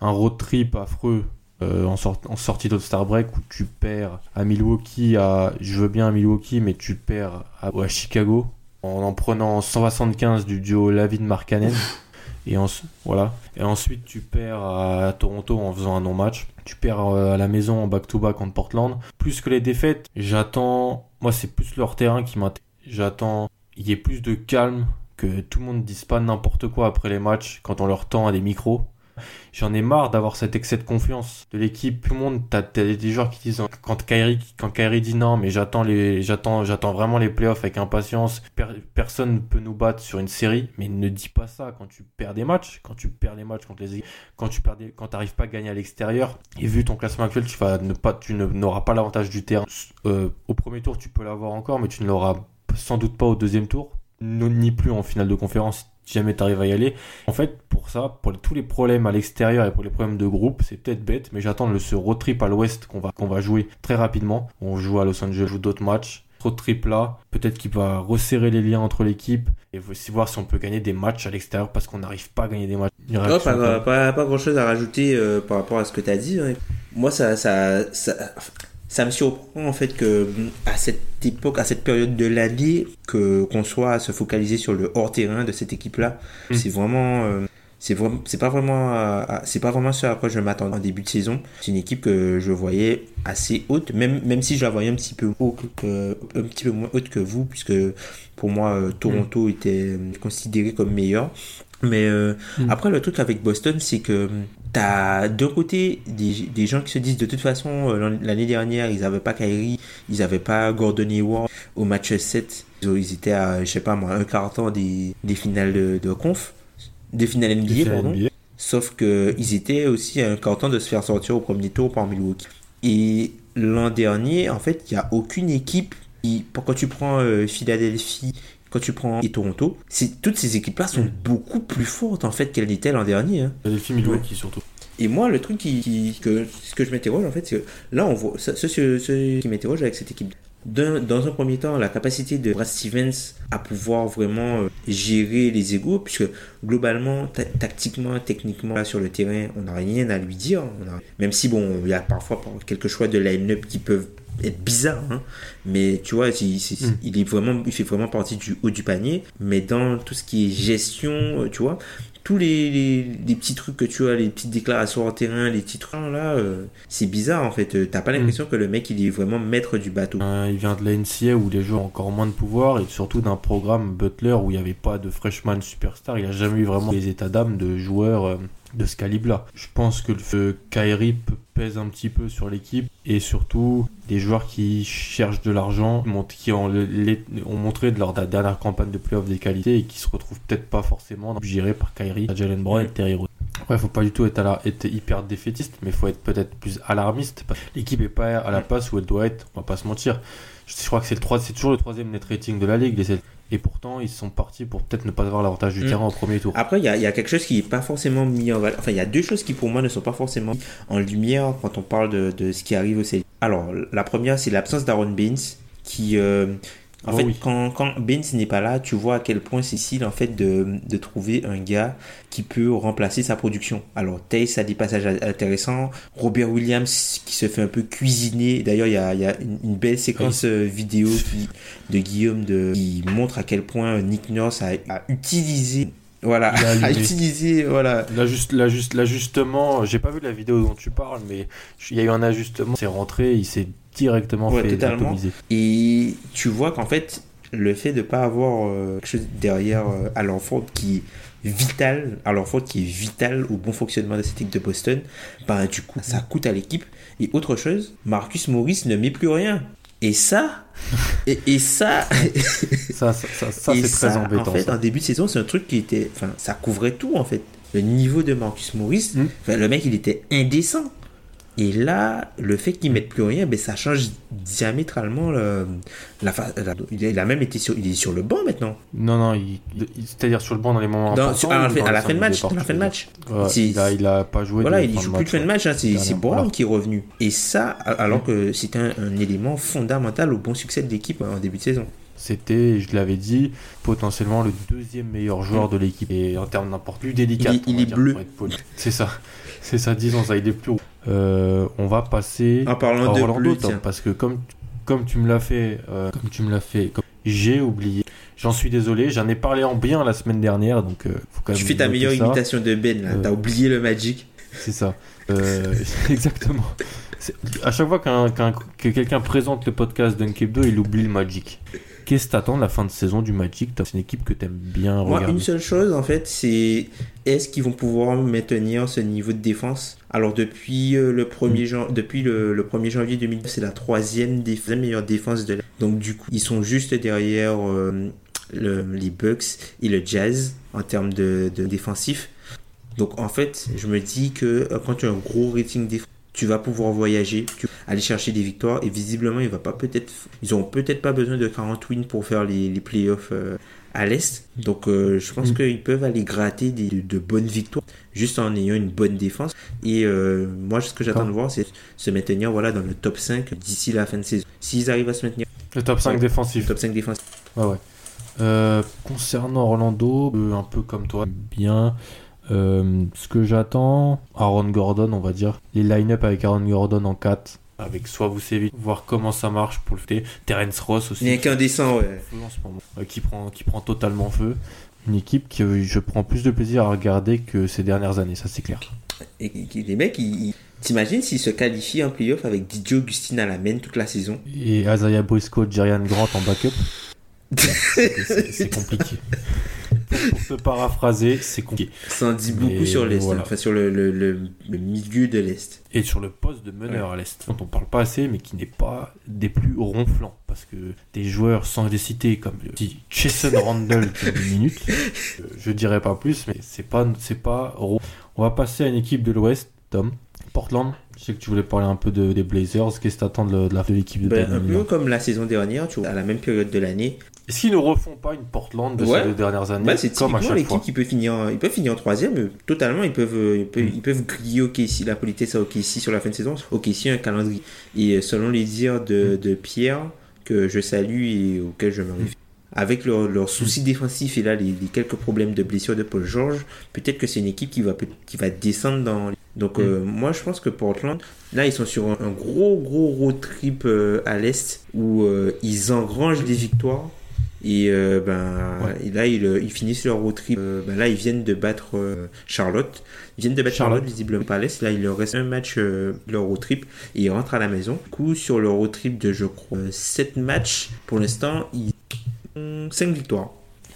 un road trip affreux en, sort- en sortie d'All-Star Break où tu perds à Milwaukee, à, je veux bien à Milwaukee, mais tu perds à, Chicago en en prenant 175 du duo Lavin-Markkanen. Et, voilà. et ensuite, tu perds à Toronto en faisant un non-match. Tu perds euh, à la maison en back-to-back contre Portland. Plus que les défaites, j'attends. Moi, c'est plus leur terrain qui m'intéresse. J'attends il y ait plus de calme, que tout le monde dise pas n'importe quoi après les matchs quand on leur tend à des micros. J'en ai marre d'avoir cet excès de confiance de l'équipe. Tout le monde, t'as t'as des joueurs qui disent quand Kyrie, quand Kyrie dit non, mais j'attends les, j'attends, j'attends vraiment les playoffs avec impatience. Per- personne ne peut nous battre sur une série, mais ne dis pas ça quand tu perds des matchs, quand tu perds les matchs contre les, quand tu perds quand t'arrives pas à gagner à l'extérieur. Et vu ton classement actuel, tu vas ne pas, tu n'auras pas l'avantage du terrain. Euh, au premier tour, tu peux l'avoir encore, mais tu ne l'auras sans doute pas au deuxième tour, ni plus en finale de conférence si jamais tu arrives à y aller. En fait, pour ça, pour tous les problèmes à l'extérieur et pour les problèmes de groupe, c'est peut-être bête, mais j'attends le ce road trip à l'ouest qu'on va, qu'on va jouer très rapidement. On joue à Los Angeles, joue d'autres matchs. Ce Road trip là, peut-être qu'il va resserrer les liens entre l'équipe et aussi voir si on peut gagner des matchs à l'extérieur parce qu'on n'arrive pas à gagner des matchs. Pas, pas, pas grand chose à rajouter euh, par rapport à ce que tu as dit. hein. Moi, ça, ça, ça, ça me surprend en fait que à cette époque, à cette période de l'année, que qu'on soit à se focaliser sur le hors terrain de cette équipe-là, Mm. c'est vraiment. euh, c'est vraiment, c'est pas vraiment, euh, c'est pas vraiment ce à quoi je m'attendais en début de saison. C'est une équipe que je voyais assez haute, même, même si je la voyais un petit peu haut que, un petit peu moins haute que vous, puisque pour moi euh, Toronto était euh, considéré comme meilleur. Mais euh, Mm. après, le truc avec Boston, c'est que t'as d'un côté des, des gens qui se disent de toute façon, euh, l'an- l'année dernière, ils avaient pas Kyrie, ils avaient pas Gordon Hayward au match 7. Ils étaient à, je sais pas moi, un quart temps des, des finales de, de conf, des finales NBA, pardon. NBA. Sauf que ils étaient aussi à un quart temps de se faire sortir au premier tour par Milwaukee. Et l'an dernier, en fait, il n'y a aucune équipe qui, quand tu prends euh, Philadelphie, quand tu prends et Toronto, c'est toutes ces équipes-là sont Mm. beaucoup plus fortes en fait qu'elles n'étaient l'an dernier. hein. Philadelphie, Milwaukee surtout. Et moi, le truc qui, qui- que, ce que je m'interroge, en fait, c'est que là, on voit, ce, ce, ce qui m'interroge avec cette équipe. Dans un premier temps, la capacité de Brad Stevens à pouvoir vraiment euh, gérer les égaux, puisque globalement, ta- tactiquement, techniquement, là, sur le terrain, on n'a rien à lui dire. On a- même si, bon, il y a parfois quelques choix de line-up qui peuvent être bizarre, hein. mais tu vois, il, c'est- Mm. il est vraiment, il fait vraiment partie du haut du panier. Mais dans tout ce qui est gestion, euh, tu vois, tous les, les, les petits trucs que tu as, les petites déclarations en terrain, les petits trucs là, euh, c'est bizarre en fait. Euh, T'as pas l'impression que le mec il est vraiment maître du bateau. Euh, il vient de la NCA où les joueurs ont encore moins de pouvoir et surtout d'un programme Butler où il n'y avait pas de freshman superstar. Il a jamais eu vraiment les états d'âme de joueurs de ce calibre-là. Je pense que le Kyrie p- pèse un petit peu sur l'équipe et surtout des joueurs qui cherchent de l'argent, qui ont, le- les- ont montré de leur dernière campagne de playoff des qualités et qui se retrouvent peut-être pas forcément gérés par Kyrie, Jalen Brown et Terry Rose. Ouais, faut pas du tout être, à la- être hyper défaitiste, mais faut être peut-être plus alarmiste. L'équipe est pas à la passe où elle doit être, on va pas se mentir. Je, je crois que c'est le 3, c'est toujours le troisième net rating de la ligue, les. Et pourtant, ils sont partis pour peut-être ne pas avoir l'avantage du Mm. terrain au premier tour. Après, il y a, il y a quelque chose qui n'est pas forcément mis en valeur. Enfin, il y a deux choses qui pour moi ne sont pas forcément mis en lumière quand on parle de, de ce qui arrive au Celtics. Alors, la première, c'est l'absence d'Aaron Baines qui. euh, en Oh fait, oui. quand, quand Baines n'est pas là, tu vois à quel point c'est difficile en fait de, de trouver un gars qui peut remplacer sa production. Alors, Tace a des passages intéressants. Robert Williams qui se fait un peu cuisiner. D'ailleurs, il y a, y a une, une belle séquence euh, vidéo qui, de Guillaume de, qui montre à quel point Nick Nurse a, a utilisé. Voilà, allumé. utilisé, voilà, L'ajust- l'ajust- L'ajustement, j'ai pas vu la vidéo dont tu parles, mais il y a eu un ajustement. C'est rentré, il s'est directement Ouais, fait totalement. atomiser. Et tu vois qu'en fait, le fait de pas avoir euh, quelque chose derrière euh, à l'enfant qui est vital, à l'enfant qui est vital au bon fonctionnement de cette équipe de Boston, ben du coup, ça coûte à l'équipe. Et autre chose, Marcus Morris ne met plus rien. Et ça, et, et ça, Ça, ça, ça, ça, et c'est très embêtant. En fait, ça. en début de saison, c'est un truc qui était, enfin, ça couvrait tout en fait. Le niveau de Marcus Morris, Mm. enfin, le mec, il était indécent. Et là, le fait qu'il mette plus rien, ben, ça change diamétralement le- la, il, a, même été sur, il est sur le banc maintenant. Non, non, il- il- c'est-à-dire sur le banc dans les moments Dans- importants. sur- à, la fin, dans à les la fin de match, la fin de match. Ouais, il, a, il a pas joué. Voilà, il joue plus de fin de match, hein, c'est Brown qui est revenu. Et ça, alors que c'était un, un élément fondamental au bon succès de l'équipe en début de saison. C'était, je l'avais dit, potentiellement le deuxième meilleur joueur de l'équipe. Et en termes n'importe plus délicat. Il est- on il va est dire, bleu. C'est ça. C'est ça, disons ça, il est plus haut. Euh, on va passer En parlant à de Orlando, Tom, tiens. parce que comme, comme tu me l'as fait, euh, comme tu me l'as fait, comme- j'ai oublié. J'en suis désolé, j'en ai parlé en bien la semaine dernière, donc euh, faut quand même Tu fais ta meilleure ça. imitation de Ben, là. Euh, T'as oublié le Magic. C'est ça. Exactement. À chaque fois qu'un- qu'un- que quelqu'un présente le podcast d'Unkep 2, il oublie le Magic. Qu'est-ce que t'attends de la fin de saison du Magic C'est une équipe que t'aimes bien Moi, regarder. une seule chose, en fait, c'est est-ce qu'ils vont pouvoir maintenir ce niveau de défense? Alors, depuis, euh, le, 1er jan- depuis le, le 1er janvier 2009, c'est la troisième, déf- meilleure défense de la... Donc, du coup, ils sont juste derrière euh, le- les Bucks et le Jazz en termes de, de défensif. Donc, en fait, je me dis que euh, quand tu as un gros rating défensif, tu vas pouvoir voyager, tu vas aller chercher des victoires et visiblement il va pas peut-être ils ont peut-être pas besoin de 40 wins pour faire les, les playoffs euh, à l'est. Donc euh, je pense Mm. qu'ils peuvent aller gratter des, de bonnes victoires juste en ayant une bonne défense. Et euh, moi ce que j'attends de voir c'est se maintenir voilà dans le top 5 d'ici la fin de saison. S'ils arrivent à se maintenir Le top 5 Ouais. défensif. top 5 défensif. Ouais, ouais. Concernant Orlando, un peu comme toi, bien. Euh, ce que j'attends, Aaron Gordon, on va dire. Les line-up avec Aaron Gordon en 4, avec soit Vucevic, voir comment ça marche pour le fait. Terence Ross aussi. Il n'y a qu'un descend ouais. feu en ce moment, euh, qui, prend, qui prend totalement feu. Une équipe que je prends plus de plaisir à regarder que ces dernières années, ça c'est clair. Et, les mecs ils, ils- T'imagines s'ils se qualifient en playoff avec Didier Augustin à la main toute la saison? Et Isaiah Briscoe, Jerian Grant en backup, c'est- compliqué. Pour, te paraphraser, c'est compliqué. Ça en dit Mais beaucoup sur l'Est, voilà. enfin sur le, le- le- le milieu de l'Est. Et sur le poste de meneur à l'Est, dont on parle pas assez, mais qui n'est pas des plus ronflants. Parce que des joueurs sans les citer, comme le petit Jason Randall qui minutes, euh, je dirais pas plus, mais c'est pas, c'est pas On va passer à une équipe de l'Ouest, Tom. Portland, je sais que tu voulais parler un peu de- des Blazers. Qu'est-ce que t'attends de, de la- de l'équipe de Ben, un peu comme la saison dernière, tu vois, à la même période de l'année. Est-ce qu'ils ne refont pas une Portland de Ouais. ces deux dernières années Bah, c'est comme à chaque l'équipe fois qui peut finir, en- ils peuvent finir en troisième. euh, Totalement, ils peuvent, euh, ils peuvent, Mm. ils peuvent griller la politesse à OKC sur la fin de saison. OKC a un calendrier. Et euh, selon les dires de, Mm. de Pierre, que je salue et auquel je me réfère, avec leurs leur Mm. soucis défensifs et là les, les quelques problèmes de blessure de Paul George, peut-être que c'est une équipe qui va, qui va descendre dans, Donc Mm. euh, moi je pense que Portland, là ils sont sur un, un gros gros road trip euh, à l'est où euh, ils engrangent des victoires. Et euh, ben Ouais. et là ils, euh, ils finissent leur road trip. Euh, ben, là ils viennent de battre euh, Charlotte. Ils viennent de battre Charlotte, Charlotte. visiblement Palace. Là il leur reste un match leur road trip et ils rentrent à la maison. Du coup sur leur road trip de je crois 7 matchs pour l'instant ils ont 5 victoires.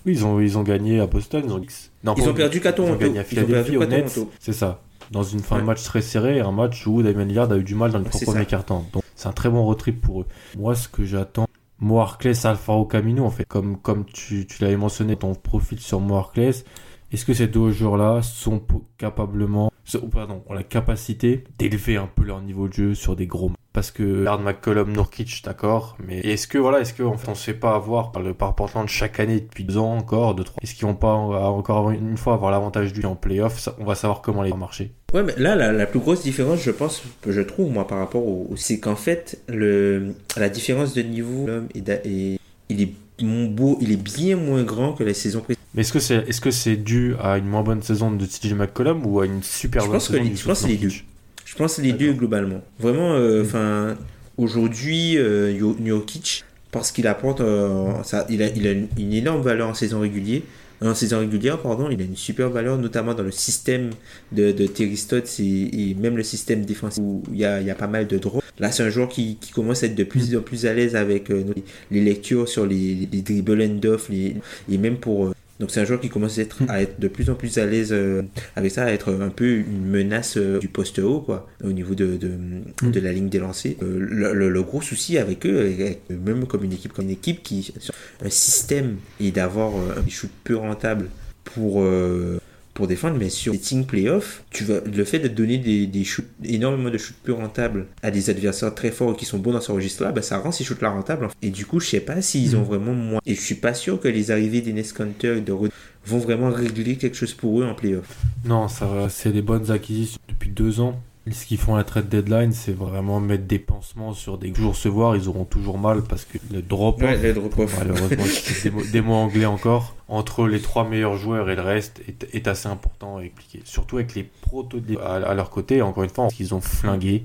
Oui, ils ont, ils ont gagné à Boston. Ils ont, non, Ils ont perdu qu'à Ils Toronto. ont gagné à Ils ont perdu qu'à Nets. Toronto. C'est ça. Dans une fin de match très serré, un match où Damien Lillard a eu du mal dans les trois C'est premiers ça. quarts-temps. Donc c'est un très bon road trip pour eux. Moi, ce que j'attends, Moarclays, Alfaro Camino, en fait, comme, tu, tu l'avais mentionné, ton profil sur Moarclays, est-ce que ces deux joueurs-là sont capablement, pardon, ont la capacité d'élever un peu leur niveau de jeu sur des gros Parce que Hard McCollum, Nurkic, d'accord, mais est-ce que, voilà, est-ce que, en fait, on se fait pas avoir par le par Portland chaque année depuis deux ans encore, deux, trois? Est-ce qu'ils vont pas encore une fois avoir l'avantage du en playoff? On va savoir comment les marcher. Ouais, mais là, la, la plus grosse différence, je pense, je trouve, moi, par rapport au. c'est qu'en fait, le, la différence de niveau, est, il est mon beau, il est bien moins grand que la saison précédente. Mais est-ce que c'est est-ce que c'est dû à une moins bonne saison de TJ McCollum ou à une super Je bonne saison je pense que les Nurkic? Je pense les deux globalement. Vraiment, euh, enfin, aujourd'hui, euh, Jokic, parce qu'il apporte, euh, ça, il a, il a une, énorme valeur en saison régulière. En saison régulière, pardon, il a une super valeur, notamment dans le système de, de Terry Stotts et, et même le système défensif où il y a, il y a pas mal de droits. Là, c'est un joueur qui, qui commence à être de plus en plus à l'aise avec euh, les lectures sur les, les dribble end-off et même pour. euh, donc, c'est un joueur qui commence à être, à être de plus en plus à l'aise euh, avec ça, à être un peu une menace euh, du poste haut, quoi, au niveau de, de, de la ligne des lancers. Euh, le, le- le gros souci avec eux, avec- même comme une équipe, comme une équipe qui un système et d'avoir un shoot peu rentable pour euh, pour défendre, mais sur les team playoffs, tu vas, le fait de donner des, des shoots, énormément de shoots peu rentables à des adversaires très forts qui sont bons dans ce registre-là, bah, ça rend ces shoots-là rentables. en fait. Et du coup, je sais pas s'ils ont vraiment moins. Et je suis pas sûr que les arrivées d'Enes Kanter et de Rod vont vraiment régler quelque chose pour eux en playoff. Non, ça c'est des bonnes acquisitions depuis deux ans. Ce qu'ils font à la trade deadline, c'est vraiment mettre des pansements sur des jours se voir. Ils auront toujours mal parce que le drop, Ouais, drop-off. malheureusement, des mots anglais encore, entre les trois meilleurs joueurs et le reste est, est assez important à expliquer. Surtout avec les protos de- à, à leur côté, encore une fois, qu'ils ont flingué.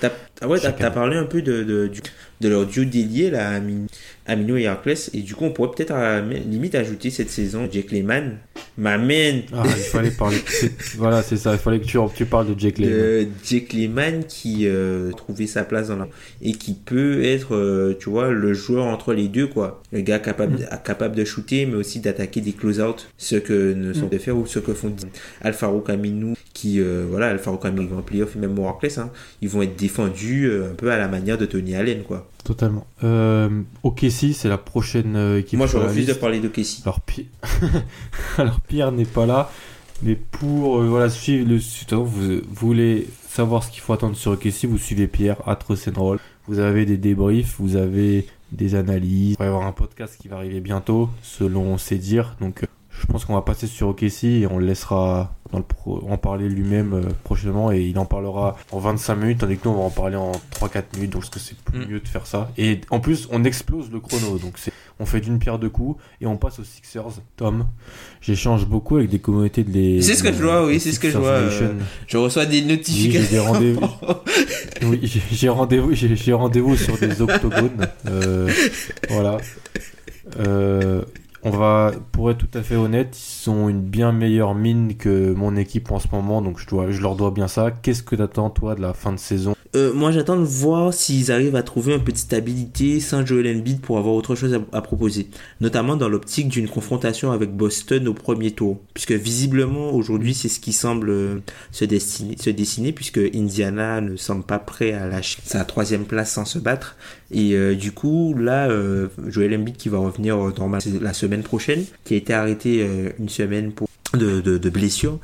T'as, ah ouais, parlé un peu de, de, du- de leur duo délié, là, Amin- Amino et Harkless, et du coup, on pourrait peut-être à- limite ajouter cette saison Jake Lehman, ma man, Ah, il fallait parler. Voilà, c'est ça. Il fallait que tu, tu parles de Jake Lehman. Jake Lehman qui euh, trouvait sa place dans la... et qui peut être, euh, tu vois, le joueur entre les deux, quoi. Le gars capable, capable de shooter, mais aussi d'attaquer des close-out, ce que ne sont de faire ou ce que font Alfaro Camino, qui, euh, voilà, Alfaro Camino en playoff et même Warclass, hein, ils vont être défendus euh, un peu à la manière de Tony Allen, quoi. Totalement. Euh, OKC, c'est la prochaine euh, équipe. Moi, je refuse de parler de Casey. Alors, Alors Pierre n'est pas là, mais pour euh, voilà, suivre le tuto, vous, vous voulez savoir ce qu'il faut attendre sur OKC, vous suivez Pierre, at Roll. Vous avez des débriefs, vous avez des analyses. Il va y avoir un podcast qui va arriver bientôt, selon ses dires. Donc, euh, je pense qu'on va passer sur OKC et on le laissera dans le pro- en parler lui-même euh, prochainement et il en parlera en 25 minutes, tandis que nous on va en parler en 3-4 minutes. Donc, que c'est plus Mm. mieux de faire ça. Et en plus, on explose le chrono. Donc, c'est on fait d'une pierre deux coups et on passe aux Sixers. Tom, j'échange beaucoup avec des communautés de les. C'est ce que je vois, oui, c'est ce que je vois, euh, Je reçois des Oui, j'ai notifications. des rendez-vous. Oui, j'ai- rendez-vous, j'ai j'ai rendez-vous sur des octogones. Euh, voilà. Euh, on va, pour être tout à fait honnête, ils ont une bien meilleure mine que mon équipe en ce moment, donc je dois, je leur dois bien ça. Qu'est-ce que t'attends toi de la fin de saison? Euh, moi, j'attends de voir s'ils arrivent à trouver un peu de stabilité sans Joel Embiid pour avoir autre chose à, proposer. Notamment dans l'optique d'une confrontation avec Boston au premier tour. Puisque visiblement, aujourd'hui, c'est ce qui semble euh, se dessiner, se dessiner puisque Indiana ne semble pas prêt à lâcher sa troisième place sans se battre. Et euh, du coup, là, euh, Joel Embiid qui va revenir normal c'est la semaine prochaine, qui a été arrêté euh, une semaine pour de, de, de blessure.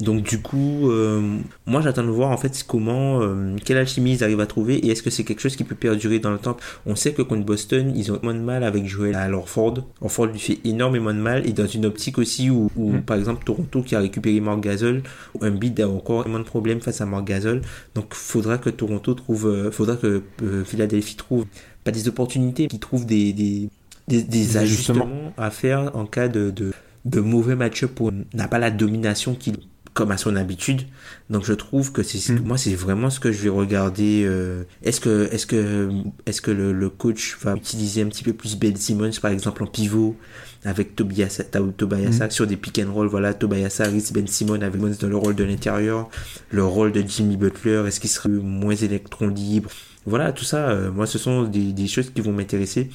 Donc du coup, euh, moi j'attends de voir en fait comment, euh, quelle alchimie ils arrivent à trouver et est-ce que c'est quelque chose qui peut perdurer dans le temps. On sait que contre Boston, ils ont moins de mal avec Joel à Orford. Orford lui fait énormément de mal et dans une optique aussi où, où, Mm. par exemple Toronto qui a récupéré Marc Gasol, un bid a encore moins de problèmes face à Marc Gasol. Donc faudra que Toronto trouve, euh, faudra que euh, Philadelphie trouve pas des opportunités, qui trouve des, des, des, des Des ajustements ajustements. à faire en cas de, de, de mauvais match-up on n'a pas la domination qu'il comme à son habitude. Donc je trouve que c'est Mm. moi c'est vraiment ce que je vais regarder. euh, est-ce que est-ce que est-ce que le, le coach va utiliser un petit peu plus Ben Simmons par exemple en pivot avec Tobias Ta- Tobias Mm. sur des pick and roll voilà Tobias Harris Ben Simmons avec Simmons dans le rôle de l'intérieur le rôle de Jimmy Butler est-ce qu'il serait moins électron libre? Voilà tout ça euh, moi ce sont des, des choses qui vont m'intéresser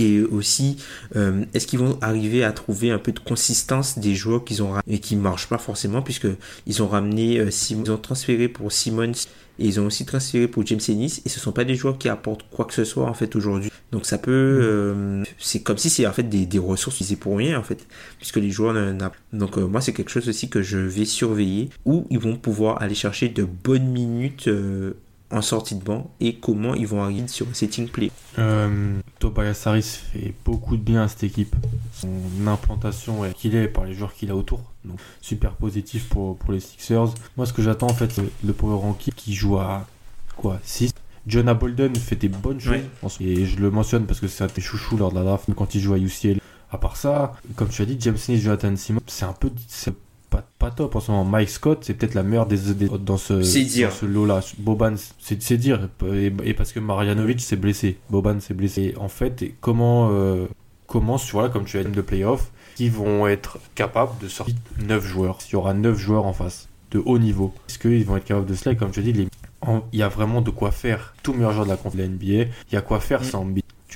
et aussi euh, est-ce qu'ils vont arriver à trouver un peu de consistance des joueurs qu'ils ont et qui marchent pas forcément puisque ils ont ramené euh, Sim- ils ont transféré pour Simmons et ils ont aussi transféré pour James Ennis. Et ce sont pas des joueurs qui apportent quoi que ce soit en fait aujourd'hui. Donc ça peut euh, c'est comme si c'est en fait des, des ressources utilisées pour rien en fait puisque les joueurs n'en n'ont donc euh, moi c'est quelque chose aussi que je vais surveiller où ils vont pouvoir aller chercher de bonnes minutes euh, en sortie de banc et comment ils vont arriver sur un setting play Euh, Tobias Harris fait beaucoup de bien à cette équipe. Son implantation est qu'il est par les joueurs qu'il a autour. Donc super positif pour, pour les Sixers. Moi ce que j'attends en fait, c'est le power ranking qui joue à quoi 6. Jonah Bolden fait des bonnes choses. Ouais. Et je le mentionne parce que c'est un de tes chouchous lors de la draft quand il joue à UCL. À part ça, comme tu as dit, James Smith, Jonathan Simon, c'est un peu pas, top en ce moment. Mike Scott, c'est peut-être la meilleure des, des- dans ce, ce lot-là. Boban, c'est dire. Et, et parce que Marjanovic s'est blessé. Boban s'est blessé. Et en fait, et comment, euh, comment voilà, comme tu as dit, de playoff, qui vont être capables de sortir 9 joueurs? Il y aura 9 joueurs en face, de haut niveau. Est-ce qu'ils vont être capables de cela? Et Comme tu as dit, les- en- il y a vraiment de quoi faire. Tout meilleur joueur de la conf de la NBA, il y a quoi faire Mm. sans.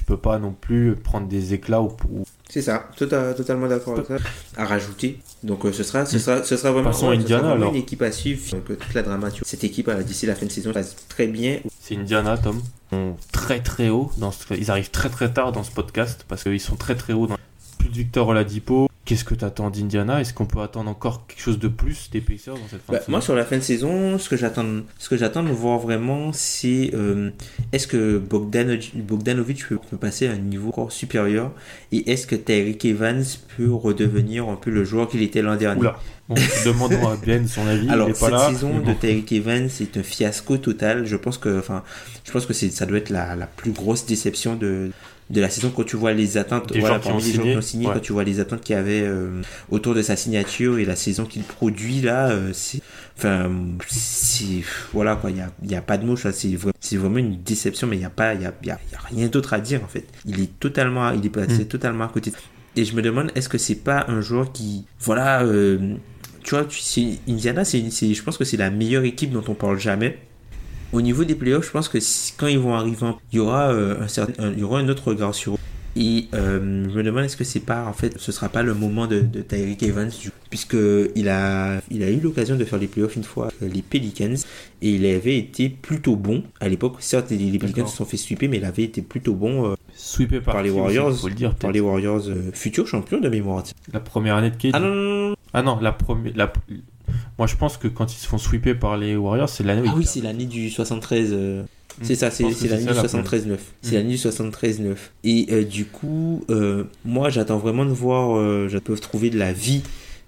Peux pas non plus prendre des éclats ou, ou- C'est ça, tota- totalement d'accord avec ça. À rajouter. Donc euh, ce sera, ce sera, ce sera vraiment, Passons ce Indiana, sera vraiment alors. une équipe à suivre. Donc euh, toute la dramature. Cette équipe d'ici la fin de saison passe très bien. C'est Indiana, Tom. Ils sont très très haut. Dans ce- Ils arrivent très très tard dans ce podcast parce qu'ils sont très très hauts. Dans... Plus de Victor Oladipo. Qu'est-ce que tu attends d'Indiana? Est-ce qu'on peut attendre encore quelque chose de plus des Pacers dans cette fin Bah, de moi sur la fin de saison, ce que j'attends, ce que j'attends de voir vraiment, c'est euh, est-ce que Bogdanovic, Bogdanovic peut, peut passer à un niveau encore supérieur? Et est-ce que Tyreek Evans peut redevenir un peu le joueur qu'il était l'an dernier? Oula. Bon, demandons à Ben son avis. Alors il est pas cette là. saison de. Tyreek Evans c'est un fiasco total. Je pense que, enfin, je pense que ça doit être la, la plus grosse déception de de la saison quand tu vois les attentes, Des voilà, gens qui parmi ont les gens qui signé, ont signé, ouais. quand tu vois les attentes qu'il y avait euh, autour de sa signature et la saison qu'il produit là, euh, c'est, enfin, c'est, voilà quoi, il y a, y a pas de mots, ça, c'est, vra- c'est vraiment une déception, mais il y a pas, il y a, y a, y a rien d'autre à dire en fait. Il est totalement, il est passé Mm. totalement à côté. Et je me demande, est-ce que c'est pas un joueur qui, voilà, euh, tu vois, tu, Indiana, c'est, je pense que c'est la meilleure équipe dont on parle jamais. Au niveau des playoffs, je pense que quand ils vont arriver, en- il y aura euh, un certain, un- il y aura un autre regard sur eux. Et euh, je me demande est-ce que c'est pas en fait, ce sera pas le moment de, de Tyreek Evans puisque il a, il a eu l'occasion de faire les playoffs une fois avec les Pelicans et il avait été plutôt bon à l'époque. Certes, les, Pelicans se sont fait sweeper, mais il avait été plutôt bon euh, Sweepé par, par les qui aussi, Warriors, faut le dire, par les Warriors euh, futurs champions de mémoire. La première année de Kate. Ah non, non, non, Ah non, la première. La... Moi, je pense que quand ils se font sweeper par les Warriors, c'est l'année Ah oui, c'est l'année du 73. euh, Mm. C'est ça, c'est c'est l'année du ça, la 73-9. C'est Mm. l'année du 73-9. Et euh, du coup, euh, moi j'attends vraiment de voir, euh, je peux trouver de la vie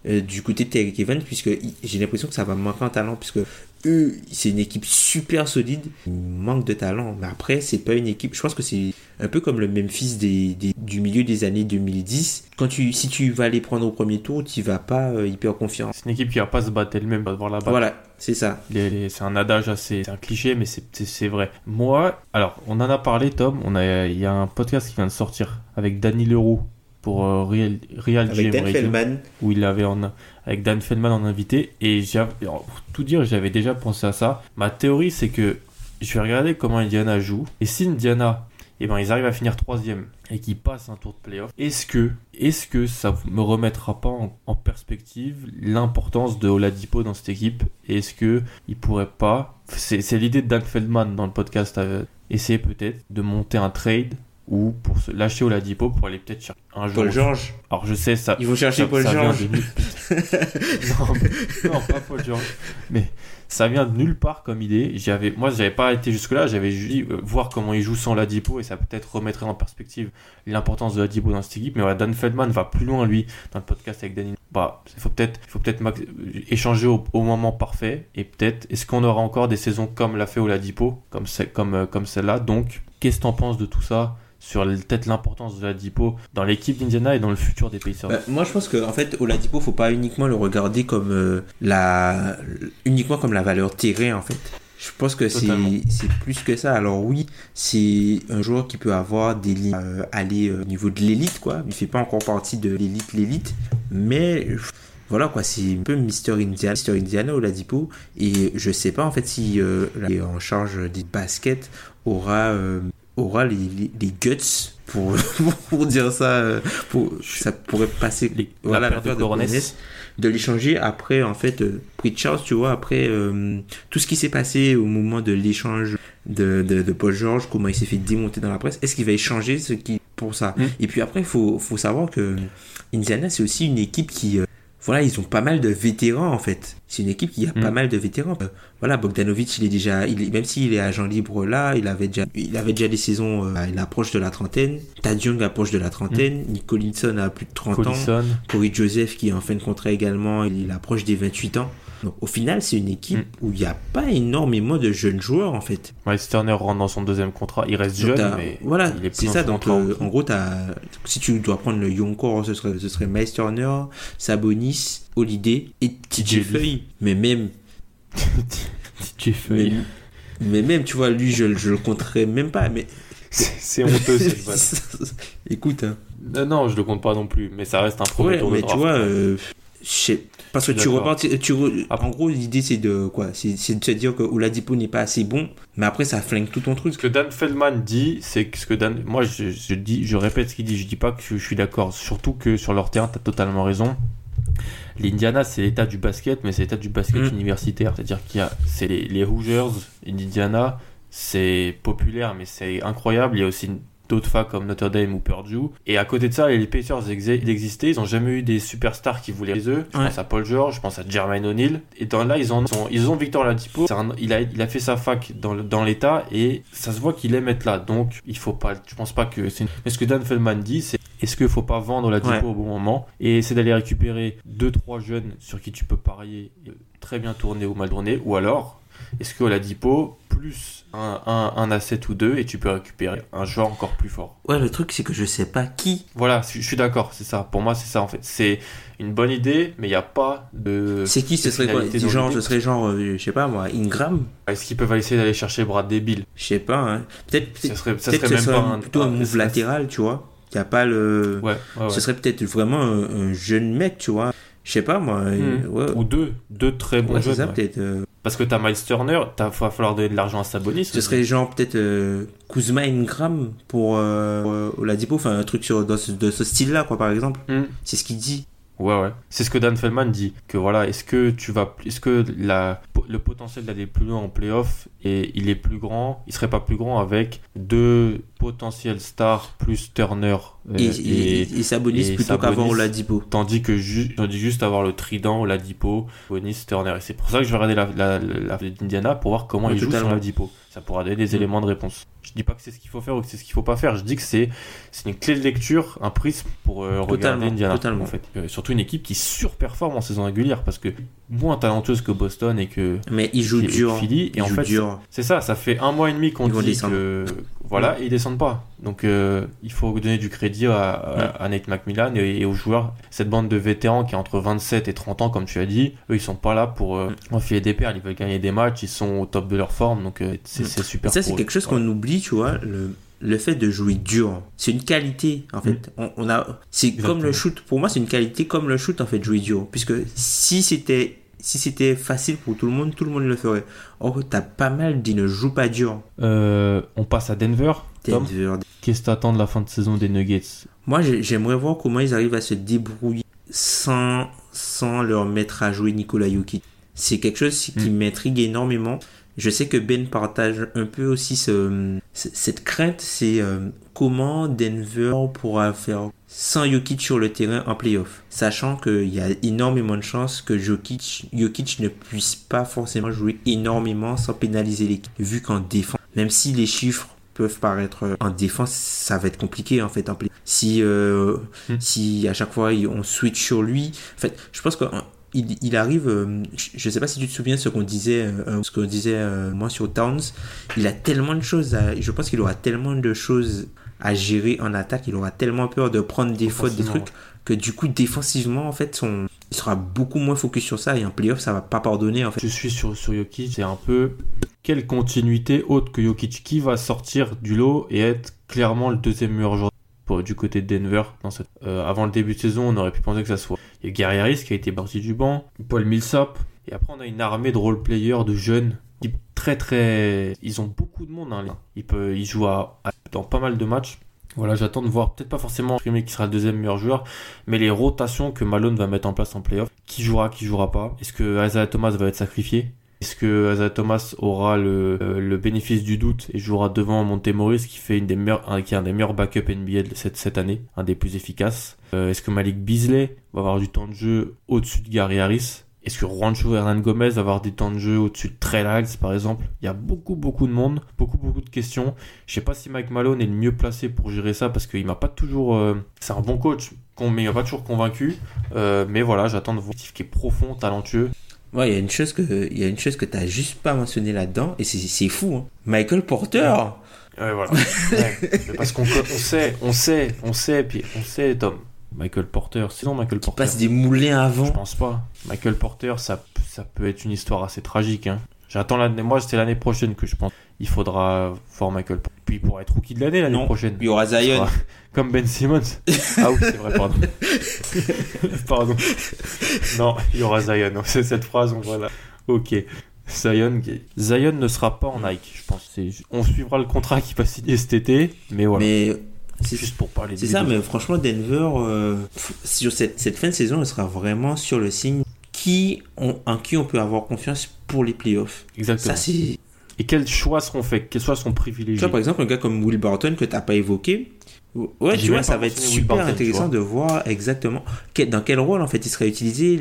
du côté de Terry Evans, puisque j'ai l'impression que ça va manquer en talent, puisque eux, c'est une équipe super solide. Il manque de talent, mais après, c'est pas une équipe. Je pense que c'est un peu comme le Memphis des, des- du milieu des années 2010. Quand tu, si tu vas les prendre au premier tour, tu vas pas euh, hyper confiant. C'est une équipe qui va pas se battre elle-même, va devoir la battre. Voilà, c'est ça. C'est un adage assez, c'est un cliché, mais c'est vrai. Moi, alors, on en a parlé, Tom. On a, il y a un podcast qui vient de sortir avec Danny Leroux pour euh, Real, Real Avec GM Dan Feldman. où il avait en, avec Dan Feldman en invité. Et pour tout dire, j'avais déjà pensé à ça. Ma théorie, c'est que je vais regarder comment Indiana joue. Et si Indiana, eh ben, ils arrivent à finir troisième et qu'ils passent un tour de playoff, est-ce que, est-ce que ça me remettra pas en, en perspective l'importance de Oladipo dans cette équipe? Est-ce que il pourrait pas, c'est, c'est l'idée de Dan Feldman dans le podcast, euh, essayer peut-être de monter un trade ou pour se lâcher Oladipo pour aller peut-être chercher un jour. Paul George. Alors je sais ça. Ils vont chercher ça- Paul ça vient George. de non, pas Paul George. Mais ça vient de nulle part comme idée. J'avais, moi, j'avais pas été jusque là. J'avais juste dit euh, voir comment il joue sans Ladipo et ça peut-être remettrait en perspective l'importance de Ladipo dans cette équipe. Mais voilà, Dan Feldman va plus loin lui dans le podcast avec Danny. Bah, il faut peut-être, faut peut-être max- échanger au, au moment parfait et peut-être est-ce qu'on aura encore des saisons comme l'a fait Oladipo, comme comme euh, comme celle-là? Donc, qu'est-ce que t'en penses de tout ça? Sur peut-être l'importance de Ladipo dans l'équipe d'Indiana et dans le futur des Pacers. Bah, moi, je pense que en fait, Oladipo, faut pas uniquement le regarder comme euh, la, uniquement comme la valeur terrain en fait. Je pense que c'est plus que ça. Alors oui, c'est un joueur qui peut avoir des lignes euh, aller euh, au niveau de l'élite quoi. Il fait pas encore partie de l'élite l'élite, mais voilà quoi, c'est un peu Mister Indiana, Mister Indiana Oladipo et je sais pas en fait si est en charge des baskets aura aura les, les, les guts pour, pour dire ça euh, pour ça pourrait passer Les- voilà la paire de Hornets. de l'échanger après en fait euh, Pritchard tu vois après euh, tout ce qui s'est passé au moment de l'échange de, de, de Paul George comment il s'est fait démonter dans la presse est-ce qu'il va échanger ce qui pour ça? Mm. et puis après il faut, faut savoir que Indiana c'est aussi une équipe qui voilà ils ont pas mal de vétérans en fait c'est une équipe qui a Mm. pas mal de vétérans Euh, voilà Bogdanovic il est déjà il est- même s'il est agent libre là il avait déjà il avait déjà des saisons euh, il approche de la trentaine Tad Young approche de la trentaine Nick Collinson a plus de 30 ans Collison. Corey Joseph qui est en fin de contrat également, il approche des 28 ans. Donc, au final, c'est une équipe Mm. où il n'y a pas énormément de jeunes joueurs en fait. Miles Turner rentre dans son deuxième contrat. Il reste Donc, jeune, mais voilà, il est plus c'est ça. Donc, euh, en gros, si tu dois prendre le young core, ce serait, ce serait Miles Turner, Sabonis, Holiday et TJ TJ Feuille. Mais même, DJ Feuille. mais, mais même, tu vois, lui, je, je le compterais même pas. Mais C'est honteux cette vanne. écoute, hein. Non, non, je le compte pas non plus, mais ça reste un premier ouais, tour de mais draft. tu vois, euh, parce que tu suis d'accord. repartis, tu re- Après- en gros, l'idée c'est de quoi C'est de se dire que Oladipo n'est pas assez bon, mais après ça flingue tout ton truc. Ce que Dan Feldman dit, c'est que ce que Dan. Moi, je, je dis, je répète ce qu'il dit. Je dis pas que je, je suis d'accord. Surtout que sur leur terrain, tu as totalement raison. L'Indiana, c'est l'état du basket, mais c'est l'état du basket Mm. universitaire. C'est-à-dire qu'il y a. C'est les, les Hoosiers d'Indiana. C'est populaire, mais c'est incroyable. Il y a aussi une- d'autres facs comme Notre Dame ou Purdue. Et à côté de ça, les Pacers existaient. Ils ont jamais eu des superstars qui voulaient les eux. Je Ouais. pense à Paul George, je pense à Jermaine O'Neal. Et dans là, ils, en ont, ils ont Victor Ladipo. C'est un- il, a, il a fait sa fac dans, l'état et ça se voit qu'il aime être là. Donc, il faut pas. Je pense pas que c'est. une- Mais ce que Dan Feldman dit, c'est est-ce qu'il faut pas vendre Ladipo Ouais. au bon moment? Et essayer d'aller récupérer 2-3 jeunes sur qui tu peux parier euh, très bien tourner ou mal tourner ou alors est-ce que Ladipo plus un, un, un asset ou deux et tu peux récupérer un joueur encore plus fort Ouais, le truc c'est que je sais pas qui. voilà, je je suis d'accord, c'est ça. Pour moi, c'est ça en fait. C'est une bonne idée, mais il n'y a pas de. C'est qui Ce serait quoi Genre, ce serait genre, euh, je sais pas moi, Ingram Est-ce qu'ils peuvent essayer d'aller chercher Brad Bill Je sais pas. Hein. Peut-être, Ça peut-être, serait, ça peut-être serait que ce même pas un. plutôt un move latéral, tu vois. Il y a pas le. Ouais, ouais, ouais. Ce serait peut-être vraiment un, un jeune mec, tu vois. Je sais pas moi. euh, Hmm. ouais. Ou deux, deux très bons Ouais, jeunes. ça ouais. peut-être. euh, Parce que t'as Miles Turner, il va falloir donner de l'argent à Sabonis. Ce serait genre peut-être euh, Kuzma Ingram pour euh, euh, Oladipo, enfin un truc sur, dans ce, de ce style-là, quoi, par exemple. Hmm. C'est ce qu'il dit. Ouais, ouais. C'est ce que Dan Feldman dit. Que voilà, est-ce que tu vas, est-ce que la, le potentiel d'aller plus loin en playoff et il est plus grand, il serait pas plus grand avec deux potentiels stars plus Turner euh, Et, et, et Sabonis et plutôt qu'avoir Sabonis. Oladipo. Tandis que ju tandis juste avoir le trident, Oladipo, Bonis, Turner. Et c'est pour ça que je vais regarder la, la, la, la d'Indiana pour voir comment Ouais, il joue totalement. sur Oladipo. Ça pourra donner des Mm. éléments de réponse. Je dis pas que c'est ce qu'il faut faire ou que c'est ce qu'il faut pas faire. Je dis que c'est c'est une clé de lecture, un prisme pour euh, regarder Indiana. totalement. En fait, Euh, surtout une équipe qui surperforme en saison régulière parce que moins talentueuse que Boston et que Mais il joue et- et dur. Philly. il Et en fait, c'est ça, ça fait un mois et demi qu'on Ils dit descendre. que voilà, et ils descendent pas. Donc euh, il faut donner du crédit à, à- à Nate McMillan et, et aux joueurs. Cette bande de vétérans qui est entre 27 et 30 ans, comme tu as dit, eux ils sont pas là pour euh, enfiler des perles, ils veulent gagner des matchs, ils sont au top de leur forme, donc euh, c'est Mm. c'est super. Et ça, c'est quelque chose qu'on oublie, tu vois, le, le fait de jouer dur. C'est une qualité, en fait. On, on a, c'est comme le shoot. Pour moi, c'est une qualité comme le shoot, en fait, jouer dur. Puisque si c'était, si c'était facile pour tout le monde, tout le monde le ferait. Or, t'as pas mal dit ne joue pas dur. Euh, on passe à Denver. Denver. qu'est-ce que t'attends de la fin de saison des Nuggets? Moi, j'ai- j'aimerais voir comment ils arrivent à se débrouiller sans, sans leur mettre à jouer Nikola Jokic. C'est quelque chose qui Mm. m'intrigue énormément. Je sais que Ben partage un peu aussi ce, ce- cette crainte, c'est euh, comment Denver pourra faire sans Jokic sur le terrain en playoff, sachant qu'il y a énormément de chances que Jokic, Jokic ne puisse pas forcément jouer énormément sans pénaliser l'équipe, vu qu'en défense, même si les chiffres peuvent paraître euh, en défense, ça va être compliqué en fait en play. Si euh, Hmm. si à chaque fois on switch sur lui, en fait, je pense qu'il il, il arrive, euh, je- je sais pas si tu te souviens ce qu'on disait, euh, ce qu'on disait euh, moi sur Towns, il a tellement de choses, à- je pense qu'il aura tellement de choses à gérer en attaque. Il aura tellement peur de prendre des fautes, des trucs, que du coup, défensivement, en fait, son... il sera beaucoup moins focus sur ça. Et en playoff, ça va pas pardonner, en fait. Je suis sur, sur Jokic, c'est un peu quelle continuité autre que Jokic qui va sortir du lot et être clairement le deuxième meilleur joueur du côté de Denver. Euh, avant le début de saison, on aurait pu penser que ça soit. Il y a qui a été parti du banc, Paul Millsap, et après on a une armée de role-players, de jeunes, qui très très. Ils ont beaucoup de monde. Hein, ils, jouent dans pas mal de matchs. Voilà, j'attends de voir, peut-être pas forcément qui sera le deuxième meilleur joueur, mais les rotations que Malone va mettre en place en playoff. Qui jouera, qui jouera pas? Est-ce que Isaiah Thomas va être sacrifié? Est-ce que Isaiah Thomas aura le, euh, le bénéfice du doute et jouera devant Montemoris qui fait un, qui est un des meilleurs backups NBA de cette, année, un des plus efficaces Euh, Est-ce que Malik Beasley va avoir du temps de jeu au-dessus de Gary Harris? Est-ce que Juancho Hernan Gomez va avoir des temps de jeu au-dessus de Lyles, par exemple? Il y a beaucoup, beaucoup de monde, beaucoup, beaucoup de questions. Je sais pas si Mike Malone est le mieux placé pour gérer ça parce qu'il m'a pas toujours. euh, C'est un bon coach, mais il m'a pas toujours convaincu. Mais voilà, j'attends de voir un qui est profond, talentueux. Ouais, il y a une chose que, il y a une chose que t'as juste pas mentionné là-dedans, et c'est, c'est fou, hein. Michael Porter! Ouais, voilà. Ouais. Parce qu'on on sait, on sait, on sait, puis on sait, Tom. Michael Porter, sinon Michael Porter. passe des moulins Je avant. pense pas. Michael Porter, ça, ça peut être une histoire assez tragique. Hein. J'attends l'année. Moi, c'est l'année prochaine que je pense. Il faudra voir Michael. Puis il pourra être rookie de l'année l'année prochaine. il y aura Zion. sera Comme Ben Simmons. ah oui, c'est vrai, pardon. pardon. Non, il y aura Zion. C'est cette phrase, on voit là. Ok. Zion, qui- Zion ne sera pas en Nike, je pense. On suivra le contrat qu'il va signer cet été, mais voilà. Mais c'est, Juste pour parler c'est ça, mais franchement, Denver, euh, sur cette, cette fin de saison, elle sera vraiment sur le signe qui on, en qui on peut avoir confiance pour les playoffs. Exactement. Ça, c'est, Et quels choix seront faits? Quels choix seront tu privilégiés vois, par exemple, un gars comme Will Barton que t'as pas évoqué. Ouais, tu vois, ça va être super Barton, tu intéressant de voir exactement quel- dans quel rôle en fait il sera utilisé.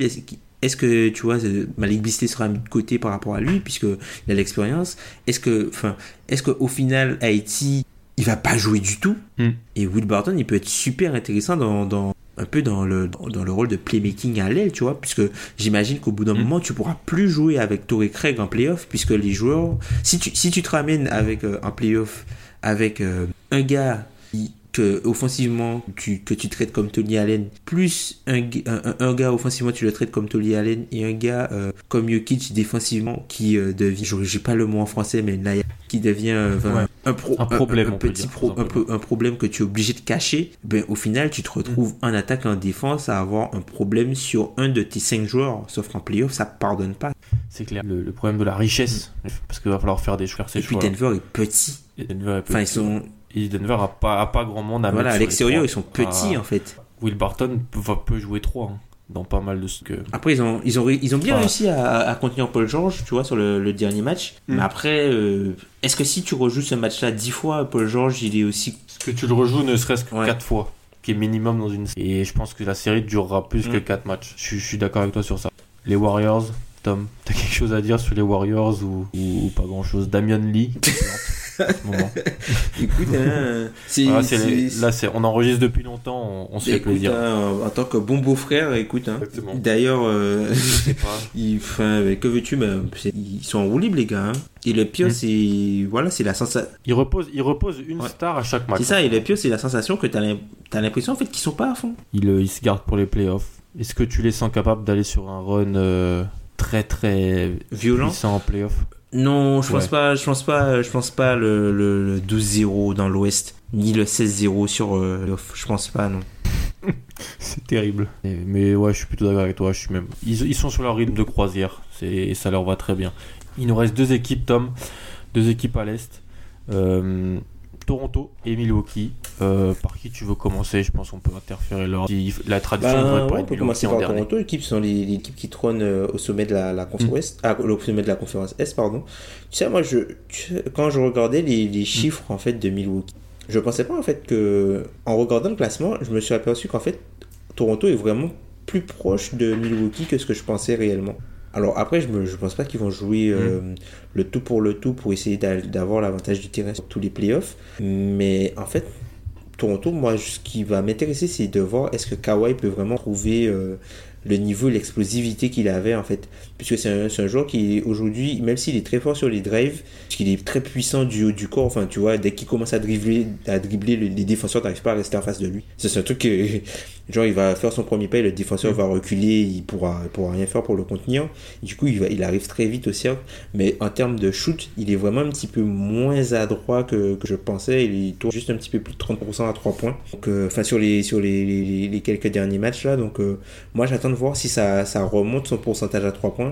Est-ce que tu vois Malik Beasley sera mis de côté par rapport à lui puisque il a l'expérience Est-ce que, enfin, est-ce que au final Haïti il va pas jouer du tout? Hmm. Et Will Barton il peut être super intéressant dans, dans un peu dans le dans, le rôle de playmaking à l'aile, tu vois, puisque j'imagine qu'au bout d'un Hmm. moment tu pourras plus jouer avec Torrey Craig en playoff puisque les joueurs, si tu si tu te ramènes avec euh, en playoff avec euh, un gars qui- que offensivement tu, que tu traites comme Tony Allen plus un, un, gars offensivement tu le traites comme Tony Allen et un gars euh, comme Jokic défensivement qui euh, devient je- j'ai pas le mot en français mais là, qui devient euh, Ouais. un, pro- Un problème, un, petit pro- problème que tu es obligé de cacher ben au final tu te retrouves Mm. en attaque et en défense à avoir un problème sur un de tes cinq joueurs sauf qu'en playoff ça pardonne pas C'est clair. Le, le problème de la richesse. Parce qu'il va falloir faire des choix. et puis. Denver est petit Et Denver, est enfin ils sont Et Denver a pas, a pas grand monde à voilà mettre l'extérieur ils trois. sont petits Ah, en fait Will Barton va, peut jouer 3 dans pas mal de ce que. Après, ils ont, ils ont, ils ont bien réussi à, à contenir Paul George, tu vois, sur le, le dernier match. Mm. Mais après, euh, est-ce que si tu rejoues ce match-là dix fois, Paul George, il est aussi. Que tu le rejoues ne serait-ce que Ouais. 4 fois, qui est minimum dans une. Et je pense que la série durera plus que Mm. 4 matchs. Je, suis- je suis d'accord avec toi sur ça. Les Warriors, Tom, t'as quelque chose à dire sur les Warriors ou, ou, ou pas grand chose Damian Lee, en ce moment. Écoute, hein, les- là, c'est, on enregistre depuis longtemps, on, on se fait plaisir. hein, en tant que bon beau-frère, écoute. Hein. D'ailleurs, euh, il- que veux-tu, c'est- ils sont en roue libre, les gars. hein. Et le pire, Mm. c'est. Voilà, c'est la sensation. Il repose, il repose une Ouais. star à chaque match. C'est ça, et le pire, c'est la sensation que t'as l'im- t'as l'impression, en fait, qu'ils sont pas à fond. Il, euh, se garde pour les playoffs. Est-ce que tu les sens capables d'aller sur un run euh, très très Violent. puissant en playoffs Non, je pense Ouais. pas, je pense pas, je pense pas le, le, le 12-0 dans l'Ouest, ni le 16-0 sur euh, l'off. Je pense pas, non. C'est terrible. Mais ouais, je suis plutôt d'accord avec toi. Je suis même... ils, ils sont sur leur rythme de croisière. C'est, et ça leur va très bien. Il nous reste deux équipes, Tom. Deux équipes à l'Est. Euh, Toronto et Milwaukee. Euh, par qui tu veux commencer? Je pense qu'on peut interférer. Si- La tradition devrait Ben, pas ouais, on être peut Milwaukee commencer en par dernier. Toronto. L'équipe sont les, les équipes qui trônent euh, au sommet de la, la conférence Mm. Ah, au sommet de la conférence Est, pardon. Tu sais, moi, je, tu quand je regardais les, Mm. les chiffres en fait de Milwaukee, je pensais pas en fait que, en regardant le classement, je me suis aperçu qu'en fait, Toronto est vraiment plus proche de Milwaukee que ce que je pensais réellement. Alors après, je ne pense pas qu'ils vont jouer euh, le tout pour le tout pour essayer d'a- d'avoir l'avantage du terrain sur tous les playoffs. Mais en fait, Toronto, moi, ce qui va m'intéresser, c'est de voir est-ce que Kawhi peut vraiment trouver euh, le niveau, l'explosivité qu'il avait en fait. Puisque c'est un, joueur qui aujourd'hui, même s'il est très fort sur les drives, qu'il est très puissant du haut du corps, enfin tu vois, dès qu'il commence à dribbler, à dribbler le- les défenseurs n'arrivent pas à rester en face de lui. C'est un truc que, genre il va faire son premier pas et le défenseur va reculer, il pourra, il pourra rien faire pour le contenir. Du coup, il, va, il arrive très vite au cercle, mais en termes de shoot, il est vraiment un petit peu moins adroit que, que je pensais. Il tourne juste un petit peu plus de 30% à 3 points. Donc, euh, enfin, sur les, sur les, les, les quelques derniers matchs là. Donc, euh, moi, j'attends de voir si ça, ça remonte son pourcentage à 3 points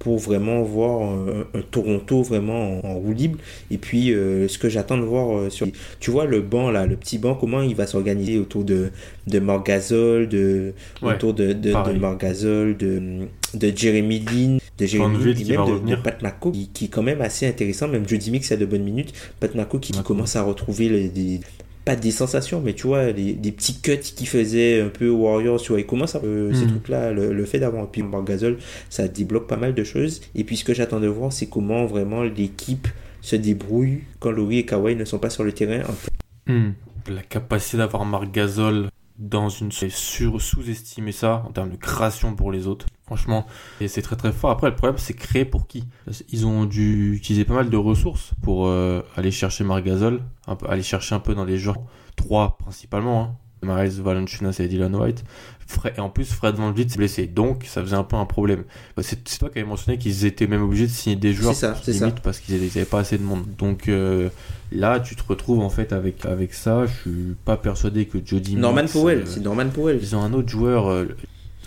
pour vraiment voir un, un Toronto vraiment en, en roue libre. Et puis, euh, ce que j'attends de voir euh, sur. Tu vois, le banc là, le petit banc, comment il va s'organiser autour de, de de, Ouais, autour de, de, de Gasol, de, de Jeremy Lin, de Jeremy Lin, et même de, Pat Mako, qui, qui est quand même assez intéressant. Même Jody Mix a de bonnes minutes. Pat Mako qui, commence à retrouver les, pas des sensations, mais tu vois, les, des petits cuts qui faisaient un peu Warriors, tu vois, il commence à, euh, ces Mhm. trucs-là, le, le fait d'avoir un puis Marc Gasol, ça débloque pas mal de choses. Et puis ce que j'attends de voir, c'est comment vraiment l'équipe se débrouille quand Laurie et Kawhi ne sont pas sur le terrain. En Hmm. La capacité d'avoir Marc Gasol dans une sur sous-estimer ça en termes de création pour les autres. Franchement, et c'est très très fort. Après, le problème, c'est créer pour qui? Ils ont dû utiliser pas mal de ressources pour euh, aller chercher Marc aller chercher un peu dans les genres. Trois principalement, hein. Miles Valanciunas et Dylan White. Fred- et en plus, Fred Van Vliet s'est blessé, donc ça faisait un peu un problème. C'est toi qui avais mentionné qu'ils étaient même obligés de signer des joueurs C'est ça, c'est limite parce qu'ils n'avaient pas assez de monde. Donc euh, là, tu te retrouves en fait avec, avec ça. Je suis pas persuadé que Jody Norman Powell, euh, c'est Norman Powell. ils ont un autre joueur. euh,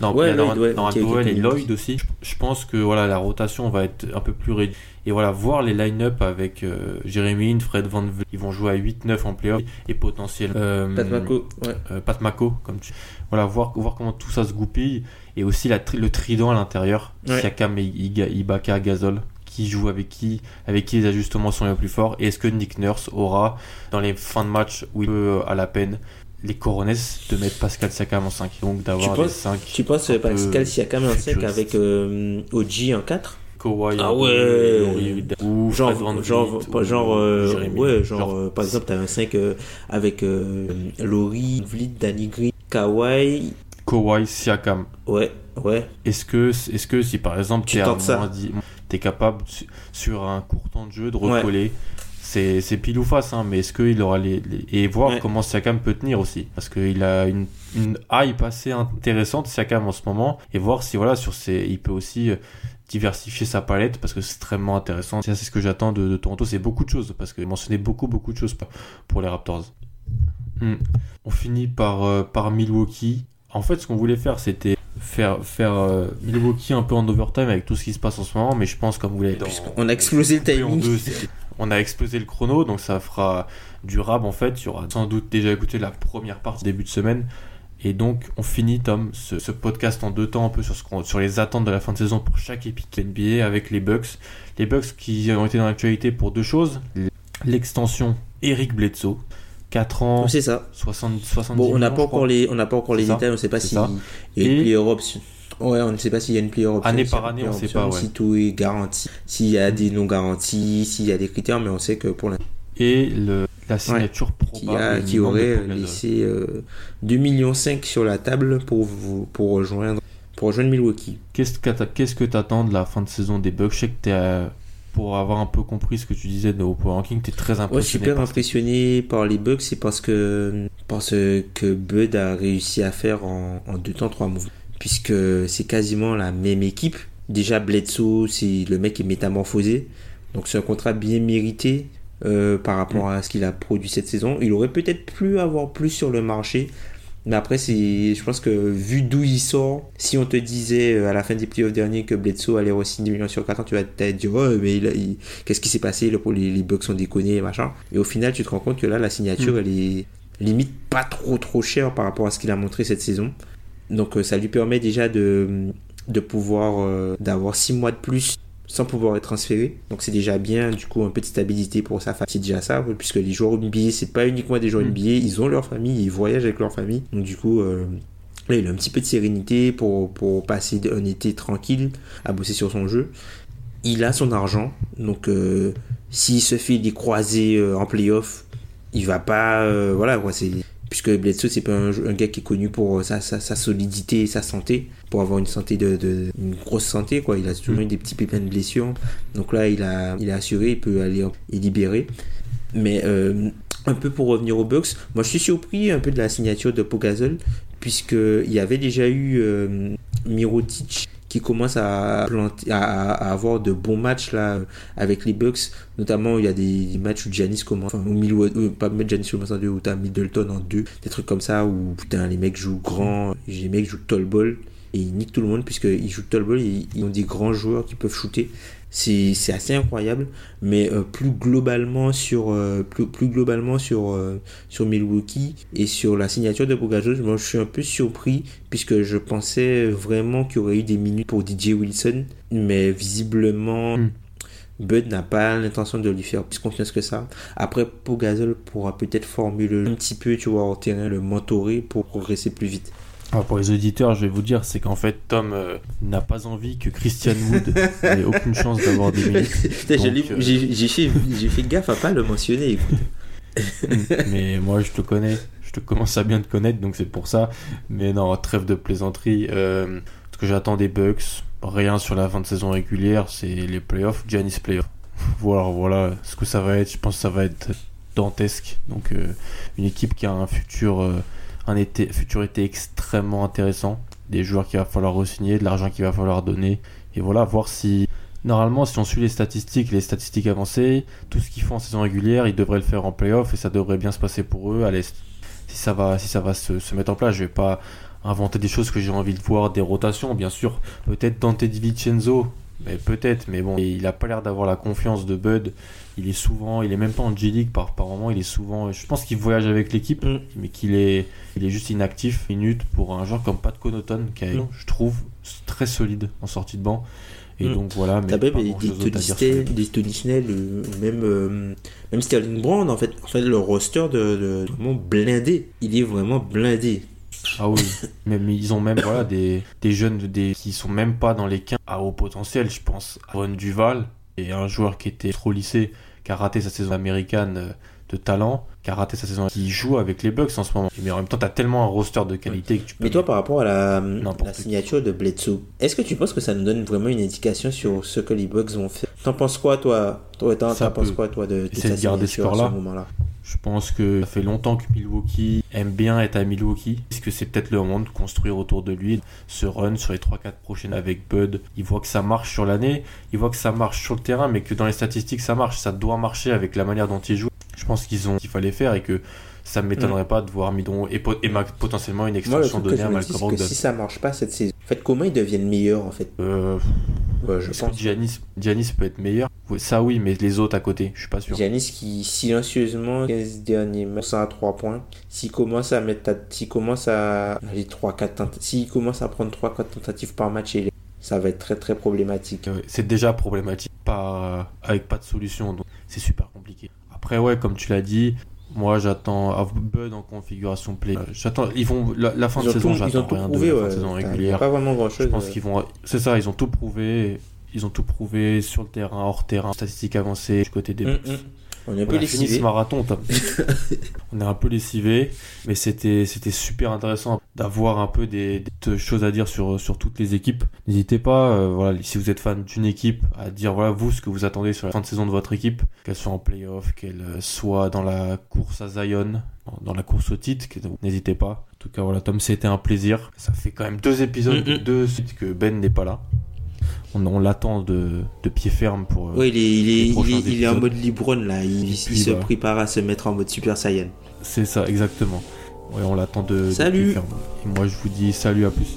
non, Ouais, Lloyd, Norman, ouais, Norman Powell et Lloyd aussi. Je, je pense que voilà, la rotation va être un peu plus réduite. Et voilà, voir les line-up avec euh, Jeremy Lin, Fred Van Vliet, ils vont jouer à 8-9 en playoff et potentiellement euh, Pat Mako, ouais. euh, Pat Mako, comme tu... Voilà, voir, voir comment tout ça se goupille. Et aussi la tri- le trident à l'intérieur. Ouais. Siakam, et Ibaka, Gasol. Qui joue avec qui Avec qui les ajustements sont les plus forts Et est-ce que Nick Nurse aura, dans les fins de match où il peut, euh, à la peine, les coronesses de mettre Pascal Siakam en 5 Donc d'avoir penses- 5. Tu penses Pascal Siakam en 5 futuriste. avec euh, OG en 4 Kawhi, Ah ouais. Laurie, ou Van Genre, Vliet, genre, pas ou genre, euh, Jeremy. ouais, genre, Genre, euh, par exemple, t'as un 5 euh, avec euh, Laurie, Vliet, Danny Green, Kawhi, Kawhi, Siakam. ouais, ouais. Est-ce que, est-ce que si par exemple Tu t'es capable su- sur un court temps de jeu de Ouais. recoller, c'est, c'est pile ou face, hein, mais est-ce qu'il aura les, les- et voir Ouais. comment Siakam peut tenir aussi, parce qu'il a une, une hype assez intéressante Siakam en ce moment, et voir si voilà sur ses, il peut aussi euh, diversifier sa palette parce que c'est extrêmement intéressant. C'est ce que j'attends de, de Toronto, c'est beaucoup de choses parce qu'il mentionnait beaucoup beaucoup de choses pour- les Raptors. Hmm. On finit par, euh, par Milwaukee. En fait, ce qu'on voulait faire, c'était faire, faire euh, Milwaukee un peu en overtime avec tout ce qui se passe en ce moment, mais je pense, comme vous l'avez dit, On a explosé le timing. deux, on a explosé le chrono, donc ça fera durable en fait. Tu auras sans doute déjà écouté la première partie début de semaine. Et donc, on finit, Tom, ce, ce podcast en deux temps, un peu sur, ce sur les attentes de la fin de saison pour chaque de NBA avec les Bucks. Les Bucks qui ont été dans l'actualité pour deux choses. L'extension Eric Bledsoe, 4 ans, C'est ça. 60, 70 Bon, on n'a pas encore les, on n'a pas encore les détails, on ne sait pas C'est si ça. il y a une player option. Ouais, on ne sait pas s'il y a une player option. Année s'il par année, on sait option, pas, ouais. Si tout est garanti, s'il y a des non garantis, s'il y a des critères, mais on sait que pour l'instant, Et le, la signature qui, probable a, qui imminente de aurait laissé euh, 2,5 millions sur la table pour, vous, pour, rejoindre, pour rejoindre Milwaukee. Qu'est-ce que que t'attends de la fin de saison des Bucks? Je sais que euh, pour avoir un peu compris ce que tu disais de au Power Ranking, t'es très Ouais, impressionné. super par- impressionné par les Bucks, c'est parce que, parce que Bud a réussi à faire en, en deux temps trois moves. Puisque c'est quasiment la même équipe. Déjà, Bledsoe, c'est le mec qui est métamorphosé. Donc c'est un contrat bien mérité euh, par rapport à ce qu'il a produit cette saison. Il aurait peut-être pu avoir plus sur le marché. Mais après, je pense que vu d'où il sort, si on te disait euh, à la fin des playoffs derniers que Bledsoe allait re-signer 10 millions sur 4 ans, tu vas te dire, oh, mais il a- il- qu'est-ce qui s'est passé? Le- les, les Bucks sont déconnés, machin. Et au final, tu te rends compte que là, la signature, Mm. elle est limite pas trop trop chère par rapport à ce qu'il a montré cette saison. Donc euh, ça lui permet déjà de, de pouvoir euh, d'avoir 6 mois de plus sans pouvoir être transféré. Donc c'est déjà bien, du coup, un peu de stabilité pour sa famille. C'est déjà ça, puisque les joueurs NBA, c'est pas uniquement des joueurs Mm. NBA, ils ont leur famille, ils voyagent avec leur famille. Donc du coup, euh, là, il a un petit peu de sérénité pour, pour passer un été tranquille à bosser sur son jeu. Il a son argent, donc euh, s'il se fait des croisés euh, en playoff, il va pas... euh, voilà, quoi, c'est... puisque Bledsoe c'est pas un, un, gars qui est connu pour sa, sa, sa, solidité sa santé, pour avoir une santé de, de une grosse santé quoi. Il a toujours eu des petits pépins de blessures, donc là il a il a assuré, il peut aller et libérer. Mais euh, un peu pour revenir aux Bucks, moi je suis surpris un peu de la signature de Pogazol, puisque il y avait déjà eu euh, Mirotic qui commence à, planter, à, avoir de bons matchs là avec les Bucks. Notamment, il y a des matchs où Giannis commence, enfin, au milieu, euh, pas Giannis commence en deux, où t'as Middleton en deux, des trucs comme ça où putain les mecs jouent grand, les mecs jouent tall ball et ils niquent tout le monde puisqu'ils jouent tall ball et ils ont des grands joueurs qui peuvent shooter c'est assez incroyable mais euh, plus globalement sur euh, plus, plus, globalement sur euh, sur Milwaukee et sur la signature de Bogajos moi je suis un peu surpris puisque je pensais vraiment qu'il y aurait eu des minutes pour DJ Wilson mais visiblement mm. Bud n'a pas l'intention de lui faire plus confiance que ça. Après, Pogazol pourra peut-être formuler un petit peu, tu vois, en terrain, le mentorer pour progresser plus vite. Alors pour les auditeurs, je vais vous dire, c'est qu'en fait, Tom euh, n'a pas envie que Christian Wood ait aucune chance d'avoir des minutes. euh... J'ai fait, fait, gaffe à pas le mentionner. mais moi, je te connais, je te commence à bien te connaître, donc c'est pour ça. Mais non, trêve de plaisanterie. Euh, ce que j'attends des Bucks, rien sur la fin de saison régulière, c'est les playoffs, Giannis playoffs. voilà, voilà ce que ça va être. Je pense que ça va être dantesque. Donc euh, une équipe qui a un futur un été, futur été extrêmement intéressant. Des joueurs qu'il va falloir re-signer, de l'argent qu'il va falloir donner. Et voilà, voir si. Normalement, si on suit les statistiques, les statistiques avancées, tout ce qu'ils font en saison régulière, ils devraient le faire en playoff et ça devrait bien se passer pour eux. Allez, si ça va, si ça va se, mettre en place, je vais pas inventer des choses que j'ai envie de voir, des rotations, bien sûr. Peut-être Dante DiVincenzo, mais peut-être, mais bon, il a pas l'air d'avoir la confiance de Bud il est souvent, il est même pas en G-League par, par moment, il est souvent, je pense qu'il voyage avec l'équipe, mm. mais qu'il est, il est juste inactif, minute pour un joueur comme Pat Connaughton, qui est, mm. je trouve, très solide en sortie de banc. Et mm. donc voilà, mais des, des Tony Snell, même, euh, même Sterling Brown, en fait, en fait, le roster de, de, vraiment blindé, il est vraiment blindé. Ah oui, même, ils ont même voilà, des, des jeunes des, qui sont même pas dans les 15 à haut potentiel. Je pense à Duval, et un joueur qui était trop lycée, qui a raté sa saison américaine euh, de talent, qui a raté sa saison, qui joue avec les Bucks en ce moment. Mais en même temps, tu as tellement un roster de qualité que tu peux. Mais toi, par rapport à la, la signature de Bledsoe, est-ce que tu penses que ça nous donne vraiment une indication sur ce que les Bucks vont faire? T'en penses quoi, toi? Toi, t'en penses quoi, toi, de, de sa signature à ce moment-là? Je pense que ça fait longtemps que Milwaukee aime bien être à Milwaukee. Est-ce que c'est peut-être le moment de construire autour de lui ce run sur les 3-4 prochaines avec Bud? Il voit que ça marche sur l'année, il voit que ça marche sur le terrain, mais que dans les statistiques ça marche. Ça doit marcher avec la manière dont il joue. Je pense qu'ils ont qu'il fallait faire et que ça ne m'étonnerait mm. pas de voir Midon et, et potentiellement une extension donnée à Malcolm Brogdon. Si ça marche pas cette saison, en fait, comment ils deviennent meilleurs en fait? Euh, je pense. Giannis, Giannis peut être meilleur? Ça oui, mais les autres à côté, je suis pas sûr. Giannis qui silencieusement 15 derniers matchs à 3 points. S'il commence à mettre s'il commence à aller 3 4 s'il commence à prendre 3 4 tentatives par match ça va être très très problématique. C'est déjà problématique pas avec pas de solution donc c'est super compliqué. Après ouais, comme tu l'as dit, moi, j'attends Bud en configuration play. J'attends. Ils vont la, fin de saison. J'attends rien prouvé, de la fin de saison régulière. Pas vraiment grand chose. Je pense qu'ils vont. C'est ça. Ils ont tout prouvé. Ils ont tout prouvé sur le terrain, hors terrain, statistiques avancées du côté des. Mm, mm. On est un peu lessivé. ce marathon, on est un peu lessivé, mais c'était c'était super intéressant d'avoir un peu des, des, choses à dire sur sur toutes les équipes. N'hésitez pas, euh, voilà, si vous êtes fan d'une équipe, à dire voilà vous ce que vous attendez sur la fin de saison de votre équipe, qu'elle soit en playoff, qu'elle euh, soit dans la course à Zion, dans la course au titre. N'hésitez pas. En tout cas voilà, Tom, c'était un plaisir. Ça fait quand même deux épisodes, mm deux suite que Ben n'est pas là on, l'attend de, pied ferme pour. Oui, il est, il est, en mode Libron là. Il, se bah. prépare à se mettre en mode Super Saiyan. C'est ça, exactement. Ouais, on l'attend de, salut. de ferme. Et moi, je vous dis salut, à plus.